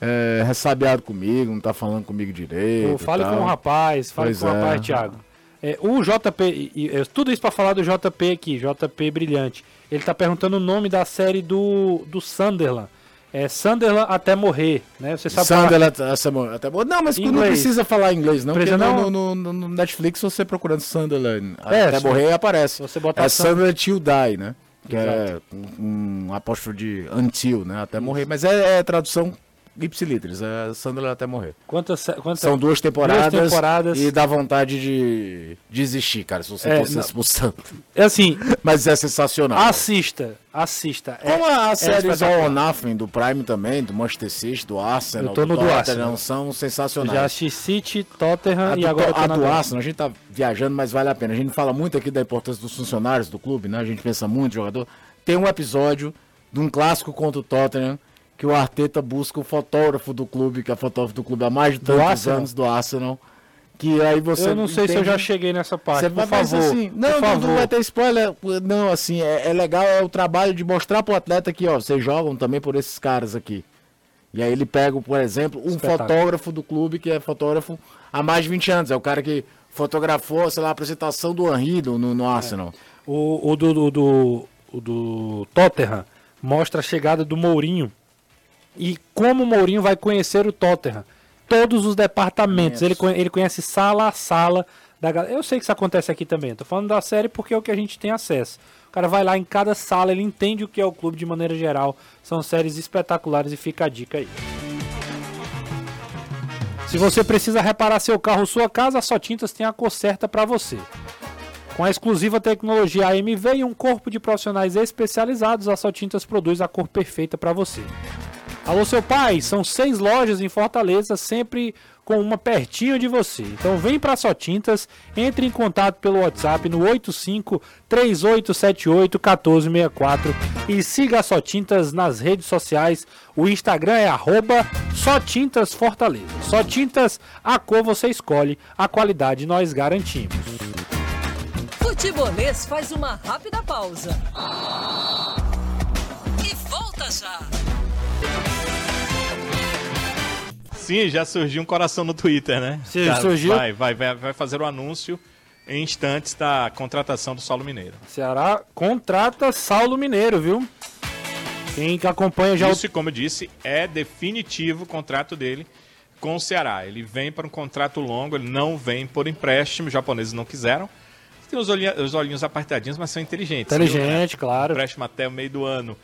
é, ressabiado comigo, não tá falando comigo direito. Eu fale com o rapaz, fale Pois com o é. rapaz, Thiago. É, o JP, e- e- eu- tudo isso pra falar do JP aqui, JP Brilhante. Ele tá perguntando o nome da série do, do Sunderland. É Sunderland até morrer, né? Você sabe falar- Sunderland, mo- até, bo- não, mas não Inglês. precisa falar inglês, não, porque Precisa no, não? no, no- no Netflix você procurando Sunderland É, até morrer aparece. você botar é Sun- Sunderland Till Die, né? Que é um, um apóstolo de until, né? Até morrer. Mas é, é tradução ipsilitris, é Sunderland até morrer. Quantas, quantas São duas temporadas, Duas temporadas. e dá vontade de desistir, cara, se você É, fosse expulsando. É assim, Mas é sensacional. assista, assista. É, Como a série espetacular. All or Nothing do Prime também, do Manchester City, do Arsenal, Eu tô no do Tottenham, Arsenal. são sensacionais. já assisti City, Tottenham A e do, agora a do do- Arsenal, a gente tá viajando, mas vale a pena. A gente fala muito aqui da importância dos funcionários do clube, né? A gente pensa muito jogador. Tem um episódio de um clássico contra o Tottenham que o Arteta busca o fotógrafo do clube, que é fotógrafo do clube há mais de tantos Arsenal? anos do Arsenal. Que aí você. Eu não sei se eu já entende- cheguei nessa parte, Você por vai favor. assim, por não, não, favor. não vai ter spoiler. Não, assim, é, é legal é o trabalho de mostrar pro atleta que, ó, vocês jogam também por esses caras aqui. E aí ele pega, por exemplo, um Espetáculo. fotógrafo do clube que é fotógrafo há mais de 20 anos. É o cara que fotografou, sei lá, a apresentação do Henry no, no Arsenal. O, o do, do, do, o do Tottenham mostra a chegada do Mourinho e como o Mourinho vai conhecer o Tottenham. Todos os departamentos. Ele, ele conhece sala a sala da galera. Eu sei que isso acontece aqui também. Tô falando da série porque é o que a gente tem acesso. O cara vai lá em cada sala, ele entende o que é o clube de maneira geral. São séries espetaculares e fica a dica aí. Se você precisa reparar seu carro ou sua casa, a Só Tintas tem a cor certa para você. Com a exclusiva tecnologia AMV e um corpo de profissionais especializados, a Só Tintas produz a cor perfeita para você. Alô, seu pai, são seis lojas em Fortaleza, sempre com uma pertinho de você. Então vem para Só Tintas, entre em contato pelo WhatsApp no 85 3878 1464 e siga a Só Tintas nas redes sociais. O Instagram é arroba Só Tintas Fortaleza. Só Tintas, a cor você escolhe, a qualidade nós garantimos. Futebolês faz uma rápida pausa. E volta já. Sim, já surgiu um coração no Twitter, né? Sim, Já surgiu. Vai, vai, vai, vai fazer o anúncio em instantes da contratação do Saulo Mineiro. Ceará contrata Saulo Mineiro, viu? Quem acompanha já o Isso, como eu disse, é definitivo o contrato dele com o Ceará. Ele vem para um contrato longo, ele não vem por empréstimo, os japoneses não quiseram. Tem os, olhinha- os olhinhos apertadinhos, mas são inteligentes. viu, inteligente, né? claro. Empréstimo até o meio do ano.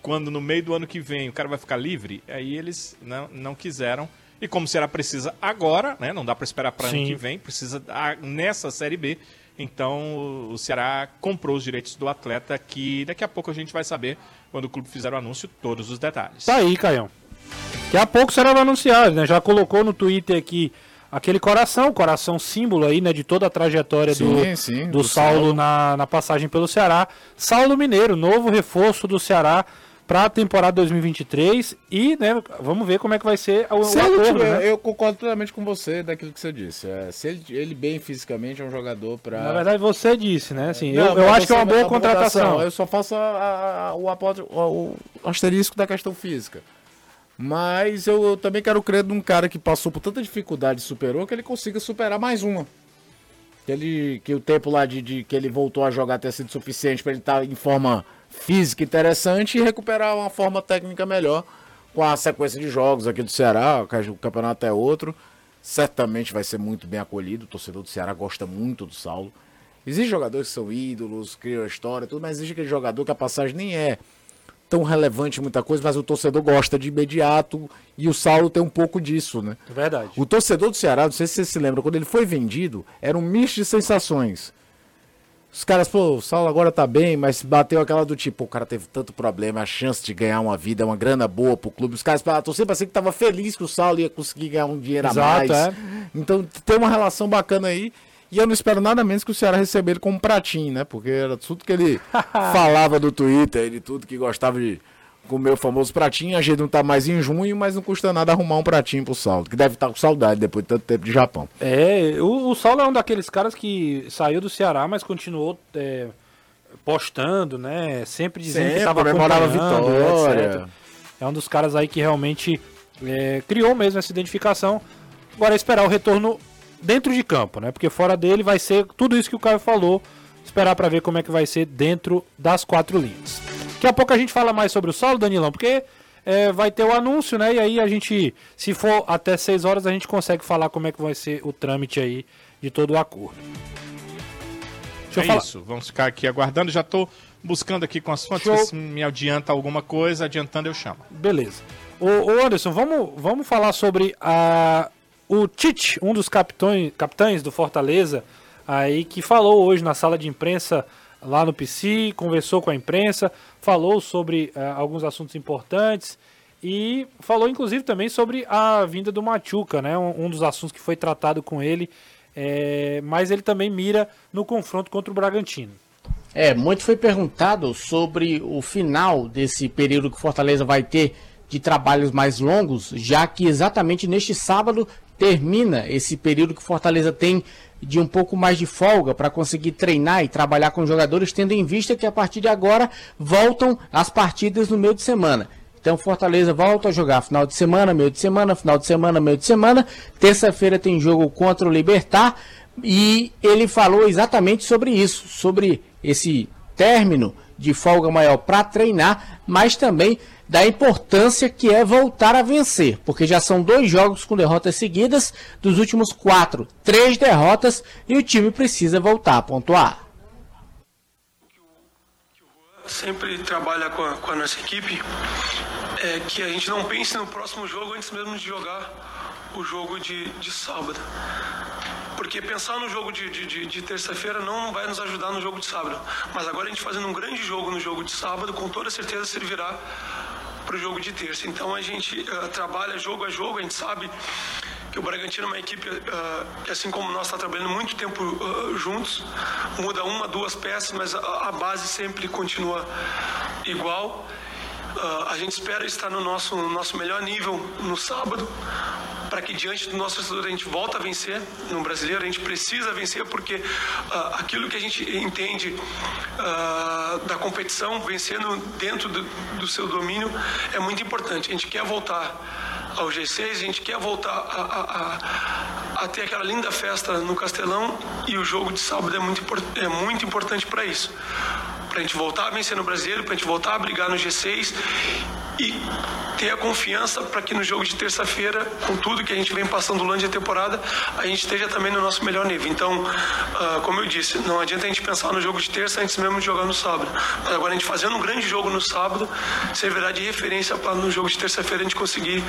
Quando no meio do ano que vem o cara vai ficar livre, aí eles não, não quiseram. E como o Ceará precisa agora, né? Não dá para esperar para ano que vem, precisa a- nessa Série B. Então o- Ceará comprou os direitos do atleta que daqui a pouco a gente vai saber, quando o clube fizer o anúncio, todos os detalhes. Tá aí, Caião. Daqui a pouco será vai anunciar, né? Já colocou no Twitter aqui aquele coração, coração símbolo aí, né? De toda a trajetória Sim, do, sim, do, do Saulo, Saulo. Na, na passagem pelo Ceará. Saulo Mineiro, novo reforço do Ceará para a temporada 2023 e, né, vamos ver como é que vai ser o, o Se ele acordo, tiver- né? Eu concordo plenamente com você daquilo que você disse. É, se ele, ele bem fisicamente é um jogador para. Na verdade, você disse, né? Assim, Não, eu, eu acho que é uma boa contratação. Eu só faço a- a- o, apóstolo- o, o asterisco da questão física. Mas eu, eu também quero crer num cara que passou por tanta dificuldade e superou que ele consiga superar mais uma. Que, ele, que o tempo lá de, de que ele voltou a jogar tenha sido suficiente para ele estar em forma física interessante e recuperar uma forma técnica melhor com a sequência de jogos aqui do Ceará. O campeonato é outro. Certamente vai ser muito bem acolhido. O torcedor do Ceará gosta muito do Saulo. Existem jogadores que são ídolos, criam história, tudo, mas existe aquele jogador que a passagem nem é tão relevante muita coisa, mas o torcedor gosta de imediato e o Saulo tem um pouco disso, né? Verdade. O torcedor do Ceará, não sei se você se lembra, quando ele foi vendido, era um misto de sensações. Os caras, pô, o Saulo agora tá bem, mas bateu aquela do tipo, "Pô, o cara teve tanto problema, a chance de ganhar uma vida, uma grana boa pro clube. Os caras, a torcida parecia que tava feliz que o Saulo ia conseguir ganhar um dinheiro Exato, a mais. é. Então tem uma relação bacana aí. E eu não espero nada menos que o Ceará receber ele como pratinho, né? Porque era tudo que ele falava do Twitter, de tudo que gostava de comer o famoso pratinho, a gente não tá mais em junho, mas não custa nada arrumar um pratinho pro Saulo, que deve estar tá com saudade depois de tanto tempo de Japão. É, o, o Saulo é um daqueles caras que saiu do Ceará, mas continuou é, postando, né? Sempre dizendo Sempre, que estava comemorava a vitória. Etc. É um dos caras aí que realmente é, criou mesmo essa identificação. Agora é esperar o retorno dentro de campo, né? Porque fora dele vai ser tudo isso que o Caio falou. Esperar para ver como é que vai ser dentro das quatro linhas. Daqui a pouco a gente fala mais sobre o solo, Danilão, porque é, vai ter o anúncio, né? E aí a gente, se for até 6 horas, a gente consegue falar como é que vai ser o trâmite aí de todo o acordo. Deixa é falar. isso, vamos ficar aqui aguardando. Já estou buscando aqui com as fontes, se me adianta alguma coisa, adiantando eu chamo. Beleza. Ô, ô Anderson, vamos, vamos falar sobre a, o Tite, um dos capitões, capitães do Fortaleza, aí que falou hoje na sala de imprensa lá no PC, conversou com a imprensa, falou sobre uh, alguns assuntos importantes e falou inclusive também sobre a vinda do Machuca, né? Um, um dos assuntos que foi tratado com ele, é, mas ele também mira no confronto contra o Bragantino. É, muito foi perguntado sobre o final desse período que Fortaleza vai ter de trabalhos mais longos, já que exatamente neste sábado termina esse período que Fortaleza tem de um pouco mais de folga para conseguir treinar e trabalhar com jogadores, tendo em vista que a partir de agora voltam as partidas no meio de semana. Então Fortaleza volta a jogar final de semana, meio de semana, final de semana, meio de semana. Terça-feira tem jogo contra o Libertar e ele falou exatamente sobre isso, sobre esse término de folga maior para treinar, mas também da importância que é voltar a vencer, porque já são dois jogos com derrotas seguidas, dos últimos quatro, três derrotas e o time precisa voltar a pontuar. Sempre trabalha com a, com a nossa equipe, é que a gente não pense no próximo jogo antes mesmo de jogar o jogo de, de sábado. Porque pensar no jogo de, de, de terça-feira não vai nos ajudar no jogo de sábado. Mas agora a gente fazendo um grande jogo no jogo de sábado, com toda certeza servirá para o jogo de terça. Então a gente uh, trabalha jogo a jogo, a gente sabe que o Bragantino é uma equipe uh, que, assim como nós, está trabalhando muito tempo uh, juntos, muda uma, duas peças, mas a, a base sempre continua igual. a gente espera estar no nosso, no nosso melhor nível no sábado, para que diante do nosso torcedor a gente volta a vencer no brasileiro, a gente precisa vencer porque uh, aquilo que a gente entende uh, da competição, vencendo dentro do, do, seu domínio, é muito importante. A gente quer voltar ao G6, a gente quer voltar a, a, a, a ter aquela linda festa no Castelão e o jogo de sábado é muito, é muito importante para isso. Para a gente voltar a vencer no brasileiro, para a gente voltar a brigar no G6 e ter a confiança para que no jogo de terça-feira, com tudo que a gente vem passando durante a temporada, a gente esteja também no nosso melhor nível. Então, uh, como eu disse, não adianta a gente pensar no jogo de terça antes mesmo de jogar no sábado. Mas agora a gente fazendo um grande jogo no sábado, servirá de referência para no jogo de terça-feira a gente conseguir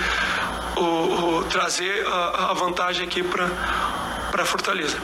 o, o, trazer a, a vantagem aqui para Fortaleza.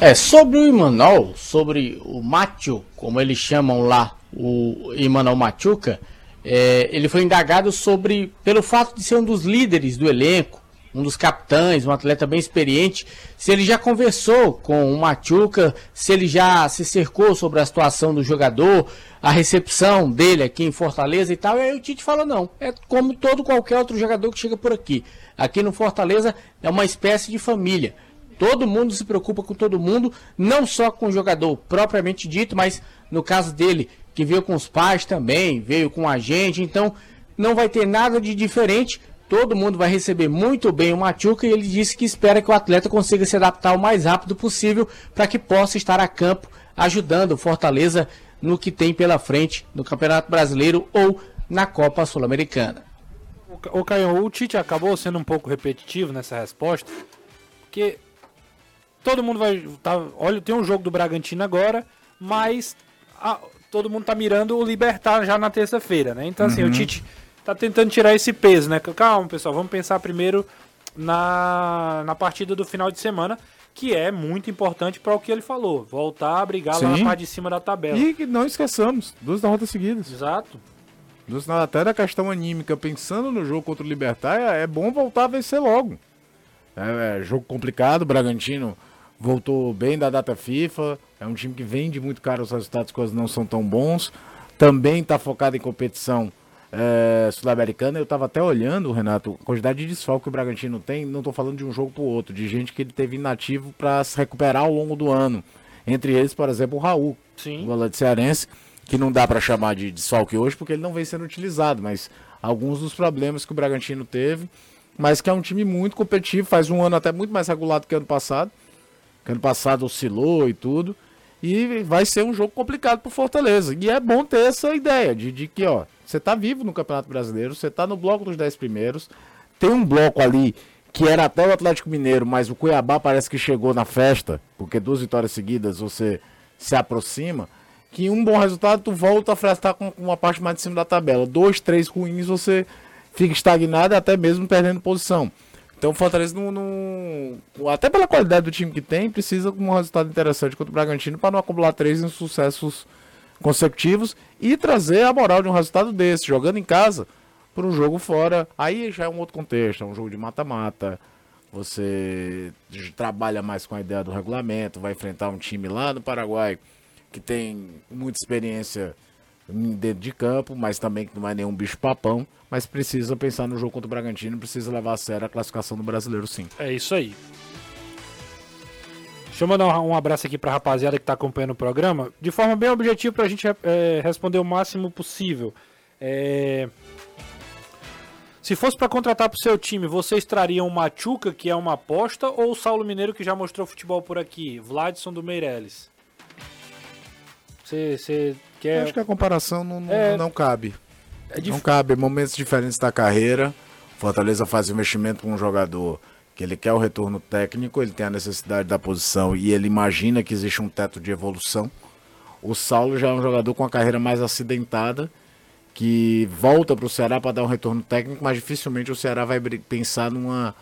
É, sobre o Imanol, sobre o Macho, como eles chamam lá, o Imanol Machuca, é, ele foi indagado sobre, pelo fato de ser um dos líderes do elenco, um dos capitães, um atleta bem experiente, se ele já conversou com o Machuca, se ele já se cercou sobre a situação do jogador, a recepção dele aqui em Fortaleza e tal. E aí o Tite fala: não, é como todo qualquer outro jogador que chega por aqui. Aqui no Fortaleza é uma espécie de família. Todo mundo se preocupa com todo mundo, não só com o jogador propriamente dito, mas no caso dele, que veio com os pais também, veio com a gente, então não vai ter nada de diferente. Todo mundo vai receber muito bem o Machuca e ele disse que espera que o atleta consiga se adaptar o mais rápido possível para que possa estar a campo ajudando o Fortaleza no que tem pela frente no Campeonato Brasileiro ou na Copa Sul-Americana. O Caio, o Tite acabou sendo um pouco repetitivo nessa resposta, porque todo mundo vai. Tá, olha, tem um jogo do Bragantino agora, mas a, todo mundo tá mirando o Libertar já na terça-feira, né? Então, assim, uhum. o Tite tá tentando tirar esse peso, né? Calma, pessoal, vamos pensar primeiro na, na partida do final de semana, que é muito importante para o que ele falou. Voltar a brigar Sim. lá na parte de cima da tabela. E não esqueçamos, duas derrotas seguidas. Exato. Até da questão anímica, pensando no jogo contra o Libertar, é, é bom voltar a vencer logo. É, é jogo complicado, Bragantino voltou bem da data FIFA. É um time que vende muito caro os resultados quando não são tão bons. também está focado em competição é, sul-americana. Eu estava até olhando, Renato, a quantidade de desfalque que o Bragantino tem. Não estou falando de um jogo para o outro, de gente que ele teve inativo para se recuperar ao longo do ano. Entre eles, por exemplo, o Raul, Sim. o volante cearense, que não dá para chamar de desfalque hoje porque ele não vem sendo utilizado, mas alguns dos problemas que o Bragantino teve, mas que é um time muito competitivo, faz um ano até muito mais regulado que ano passado. Que ano passado oscilou e tudo. E vai ser um jogo complicado pro Fortaleza. E é bom ter essa ideia de, de que, ó, você tá vivo no Campeonato Brasileiro, você tá no bloco dos 10 primeiros. Tem um bloco ali que era até o Atlético Mineiro, mas o Cuiabá parece que chegou na festa, porque duas vitórias seguidas você se aproxima. Que um bom resultado, tu volta a frestar com uma parte mais de cima da tabela. Dois, três ruins, você fica estagnado até mesmo perdendo posição. Então o Fortaleza não, não, Até pela qualidade do time que tem, precisa de um resultado interessante contra o Bragantino para não acumular três insucessos consecutivos e trazer a moral de um resultado desse, jogando em casa para um jogo fora. Aí já é um outro contexto, é um jogo de mata-mata. Você trabalha mais com a ideia do regulamento, vai enfrentar um time lá no Paraguai que tem muita experiência dentro de campo, mas também que não é nenhum bicho papão, mas precisa pensar no jogo contra o Bragantino, precisa levar a sério a classificação do brasileiro sim. É isso aí. Deixa eu mandar um abraço aqui pra rapaziada que tá acompanhando o programa, de forma bem objetiva pra gente é, responder o máximo possível. É... Se fosse para contratar pro seu time, vocês trariam o Machuca, que é uma aposta, ou o Saulo Mineiro, que já mostrou futebol por aqui? Vladson do Meirelles. Você quer. Acho que a comparação não, não, É- não cabe. É dif- Não cabe. Momentos diferentes da carreira. Fortaleza faz investimento com um jogador que ele quer o retorno técnico, ele tem a necessidade da posição e ele imagina que existe um teto de evolução. O Saulo já é um jogador com a carreira mais acidentada, que volta para o Ceará para dar um retorno técnico, mas dificilmente o Ceará vai pensar numa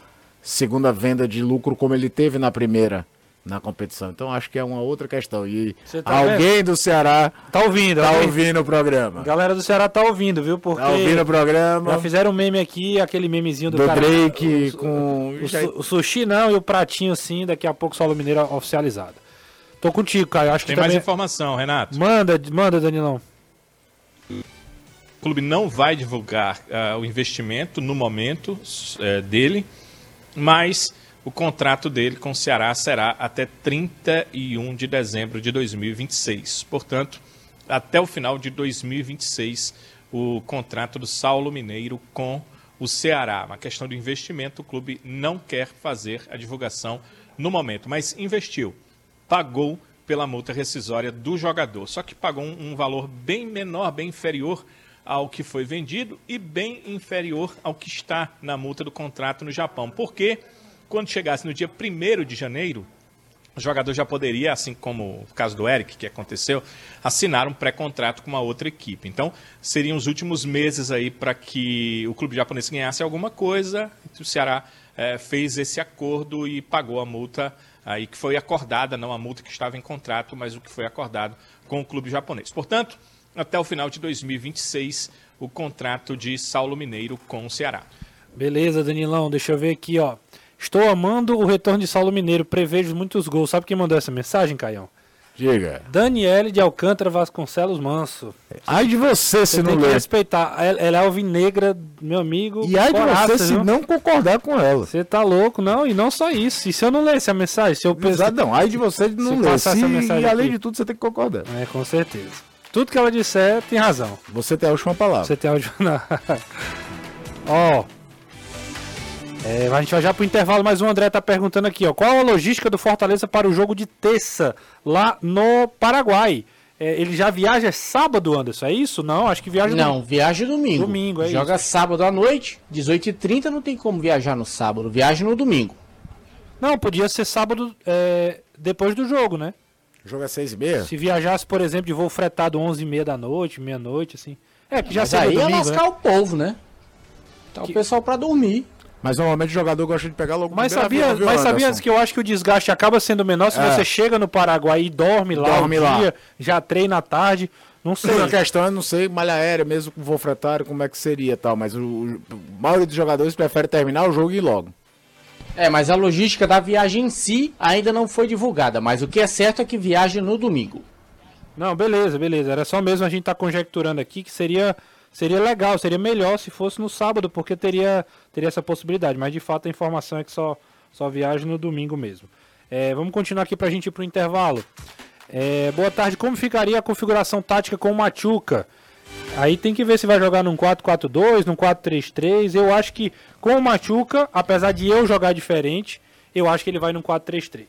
segunda venda de lucro como ele teve na primeira na competição. Então acho que é uma outra questão. E tá alguém do Ceará Tá ouvindo, tá alguém- ouvindo o programa. Galera do Ceará tá ouvindo, viu? Porque Tá ouvindo o programa. já fizeram um meme aqui, aquele memezinho do, do cara. Drake o, com. o, su- o sushi não e o pratinho sim, daqui a pouco Saulo Mineiro oficializado. Tô contigo, Caio. Acho Tem que mais também... informação, Renato. Manda, manda, Danilão. O clube não vai divulgar ah, o investimento no momento eh, dele, mas o contrato dele com o Ceará será até 31 de dezembro de 2026. Portanto, até o final de 2026, o contrato do Saulo Mineiro com o Ceará. Uma questão de investimento, o clube não quer fazer a divulgação no momento, mas investiu, pagou pela multa rescisória do jogador. Só que pagou um, valor bem menor, bem inferior ao que foi vendido e bem inferior ao que está na multa do contrato no Japão. Porque quando chegasse no dia 1 de janeiro, o jogador já poderia, assim como o caso do Eric, que aconteceu, assinar um pré-contrato com uma outra equipe. Então, seriam os últimos meses aí para que o clube japonês ganhasse alguma coisa. O Ceará eh, fez esse acordo e pagou a multa aí que foi acordada, não a multa que estava em contrato, mas o que foi acordado com o clube japonês. Portanto, até o final de 2026, o contrato de Saulo Mineiro com o Ceará. Beleza, Danilão, deixa eu ver aqui, ó. Estou amando o retorno de Saulo Mineiro, prevejo muitos gols. Sabe quem mandou essa mensagem, Caião? Diga. Daniele de Alcântara Vasconcelos Manso. Ai de você se Você não tem que ler. respeitar. Ela é alvinegra, meu amigo. E ai de você se viu? não concordar com ela. Você tá louco, não? E não só isso. E se eu não lesse a mensagem, se eu pensar. Não. Ai de você de não Se ler. passar Se- essa mensagem e além aqui. de tudo, você tem que concordar. É, com certeza. Tudo que ela disser tem razão. Você tem a última palavra. Você tem áudio na. Ó. É, a gente vai já pro intervalo, mas o André tá perguntando aqui, ó. Qual a logística do Fortaleza para o jogo de terça lá no Paraguai? É, ele já viaja sábado, Anderson, é isso? Não, acho que viaja Não, viaja domingo. Domingo, é Joga sábado à noite, 18h30, não tem como viajar no sábado. Viaja no domingo. Não, podia ser sábado é, depois do jogo, né? O jogo é seis e meia? Se viajasse, por exemplo, de voo fretado 11h30 da noite, meia-noite, assim. É, que já Mas seria aí é domingo, né? lascar o povo, né? Tá Que- o pessoal pra dormir. Mas normalmente o jogador gosta de pegar logo Mas sabia, viu, mas sabia Anderson? que eu acho que o desgaste acaba sendo menor se É. você chega no Paraguai e dorme lá Dorme o lá. dia, já treina à tarde. Não sei. A questão é, não sei, malha aérea, mesmo com voo fretário, como é que seria e tal. Mas o, o- a maioria dos jogadores prefere terminar o jogo e ir logo. É, mas a logística da viagem em si ainda não foi divulgada. Mas o que é certo é que viaja no domingo. Não, beleza, beleza. Era só mesmo a gente tá conjecturando aqui que seria seria legal, seria melhor se fosse no sábado, porque teria teria essa possibilidade, mas de fato a informação é que só só viaja no domingo mesmo. É, vamos continuar aqui pra gente ir pro intervalo. É, boa tarde, como ficaria a configuração tática com o Machuca? Aí tem que ver se vai jogar num 4-4-2, num 4-3-3. Eu acho que com o Machuca, apesar de eu jogar diferente, eu acho que ele vai num 4-3-3.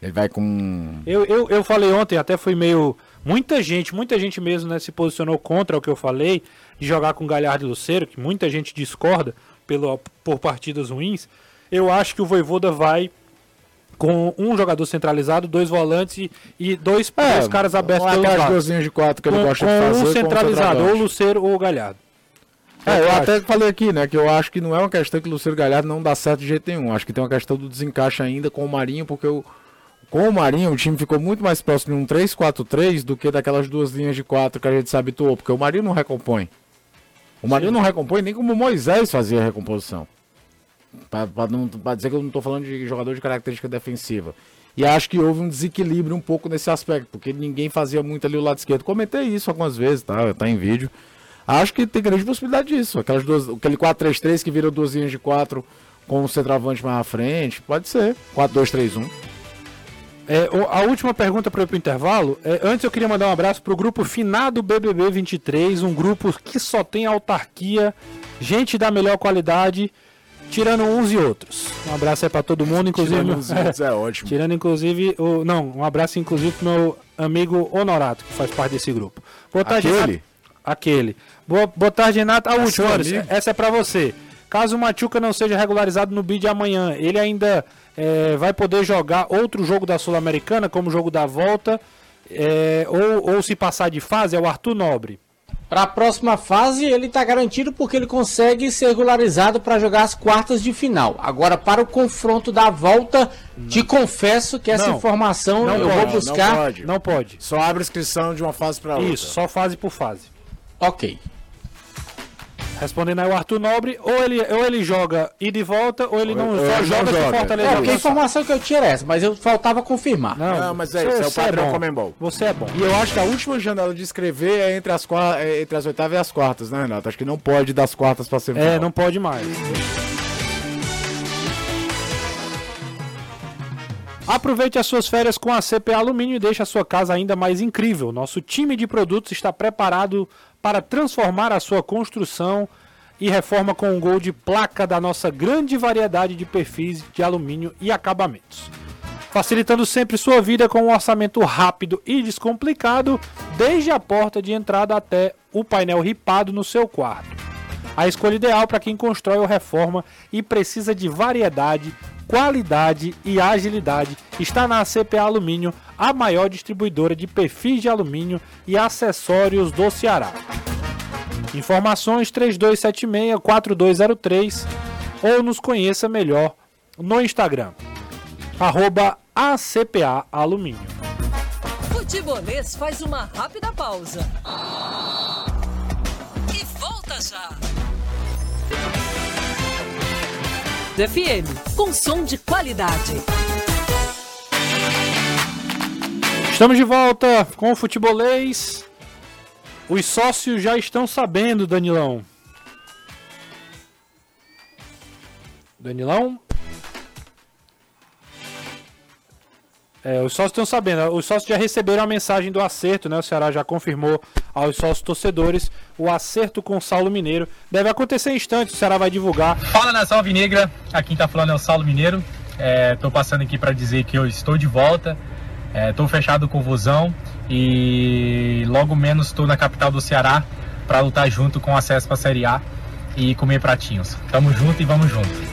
Ele vai com. Eu, eu, eu falei ontem, até fui meio. Muita gente, muita gente mesmo né, se posicionou contra o que eu falei, de jogar com Galhardo e Luceiro, que muita gente discorda pelo, por partidas ruins. Eu acho que o Voivoda vai com um jogador centralizado, dois volantes e, dois, É, dois caras abertos lados. linhas de quatro que ele Com, gosta com de fazer. um centralizado, ou. Luceiro ou Galhardo. É, eu Eu até falei aqui, né, que eu acho que não é uma questão que o Luciano Galhardo não dá certo de jeito nenhum. Acho que tem uma questão do desencaixe ainda com o Marinho, porque o, com o Marinho o time ficou muito mais próximo de um 3-4-3 do que daquelas duas linhas de quatro que a gente se habituou, porque o Marinho não recompõe. O Marinho não recompõe nem como Moisés fazia a recomposição. Pra dizer que eu não tô falando de jogador de característica defensiva. E acho que houve um desequilíbrio um pouco nesse aspecto, porque ninguém fazia muito ali o lado esquerdo. Comentei isso algumas vezes, tá? Tá em vídeo. Acho que tem grande possibilidade disso. Aquelas duas, aquele 4-3-3 que vira duas linhas de 4 com o centroavante mais à frente. Pode ser. 4-2-3-1. É, o- a última pergunta para pro intervalo. É, antes eu queria mandar um abraço pro grupo Finado BBB 23, um grupo que só tem autarquia, gente da melhor qualidade, tirando uns e outros. Um abraço aí para todo mundo, inclusive. Tirando uns e outros é ótimo. Tirando inclusive o. Não, um abraço inclusive pro meu amigo Honorato, que faz parte desse grupo. Boa tarde, Aquele? Renato. Aquele. Boa, boa tarde, Renato. A última, essa é pra você. Caso o Machuca não seja regularizado no bid amanhã, ele ainda é, vai poder jogar outro jogo da Sul-Americana, como o jogo da volta, é, ou, ou se passar de fase, é o Arthur Nobre. Para a próxima fase, ele está garantido porque ele consegue ser regularizado para jogar as quartas de final. Agora, para o confronto da volta, te confesso que essa Não. informação Não eu pode, vou não buscar. pode. Não pode. Só abre inscrição de uma fase para outra. Isso, só fase por fase. Ok. Respondendo aí o Arthur Nobre, ou ele, ou ele joga ida e volta, ou ele não ou só ele não joga se joga. Fortaleza É, porque a informação que eu tinha era essa, mas eu faltava confirmar. Não, mas é isso, é o você padrão bom. Comembol. Você é bom. E eu acho que a última janela de escrever é entre as, é entre as oitavas e as quartas, né, Renato? Acho que não pode das quartas para semifinal. É, não pode mais. Aproveite as suas férias com a CPA Alumínio e deixe a sua casa ainda mais incrível. Nosso time de produtos está preparado para transformar a sua construção e reforma com um gol de placa da nossa grande variedade de perfis de alumínio e acabamentos. Facilitando sempre sua vida com um orçamento rápido e descomplicado, desde a porta de entrada até o painel ripado no seu quarto. A escolha ideal para quem constrói ou reforma e precisa de variedade, qualidade e agilidade está na CPA Alumínio, a maior distribuidora de perfis de alumínio e acessórios do Ceará. Informações 3276-4203 ou nos conheça melhor no Instagram, arroba ACPA Alumínio. Futebolês faz uma rápida pausa. E volta já. FM, com som de qualidade. Estamos de volta com o futebolês. Os sócios já estão sabendo, Danilão. Danilão? É, os sócios estão sabendo. Os sócios já receberam a mensagem do acerto, né? O Ceará já confirmou aos sócios torcedores o acerto com o Saulo Mineiro. Deve acontecer em instantes, o Ceará vai divulgar. Fala nação alvinegra, aqui tá falando é o Saulo Mineiro. Estou passando aqui para dizer que eu estou de volta, estou fechado com o Vozão e logo menos estou na capital do Ceará para lutar junto com o acesso para a Série A e comer pratinhos. Tamo junto e vamos junto.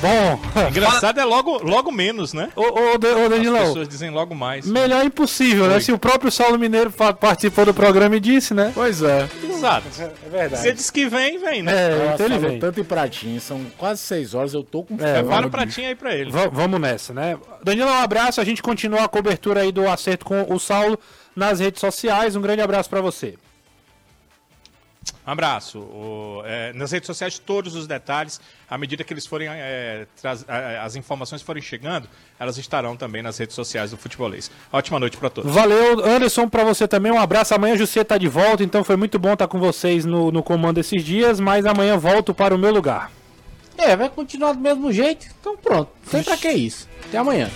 Bom, Engraçado é logo, logo menos, né? ô, ô, ô As Danilão, pessoas dizem logo mais. melhor impossível, né? Se o próprio Saulo Mineiro participou do programa e disse, né? Pois é. Exato. É verdade. Você diz que vem, vem, né? É, Ela então ele vem. tanto em pratinho, são quase seis horas, eu tô com É, fome. Prepara o pratinho aí pra ele. Va- vamos nessa, né? Danilo, um abraço. A gente continua a cobertura aí do acerto com o Saulo nas redes sociais. Um grande abraço pra você. Um abraço. O, é, nas redes sociais, todos os detalhes, à medida que eles forem é, traz, as informações forem chegando, elas estarão também nas redes sociais do Futebolês. Ótima noite para todos. Valeu, Anderson, para você também. Um abraço. Amanhã José tá de volta, então foi muito bom estar com vocês no, no comando esses dias, mas amanhã volto para o meu lugar. É, vai continuar do mesmo jeito. Então pronto. Sei pra que isso. Até amanhã.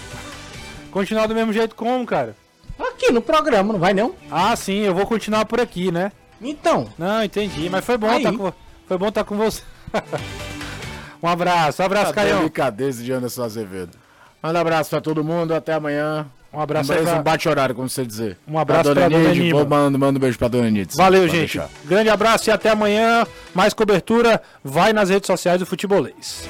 Continuar do mesmo jeito como, cara? Aqui no programa, não vai não? Ah, sim, eu vou continuar por aqui, né? Então. Não, entendi, mas foi bom estar tá com, foi bom estar tá com você. um abraço, um abraço, Caio. Brincadeira de Anderson Azevedo. Manda um abraço pra todo mundo, até amanhã. Um abraço um, aí pra... um bate-horário, como você dizer. Um abraço pra, pra Dona Nide. Vou mando, mando um beijo pra Dona Nide. Valeu, gente. Deixar. Grande abraço e até amanhã. Mais cobertura, vai nas redes sociais do Futebolês.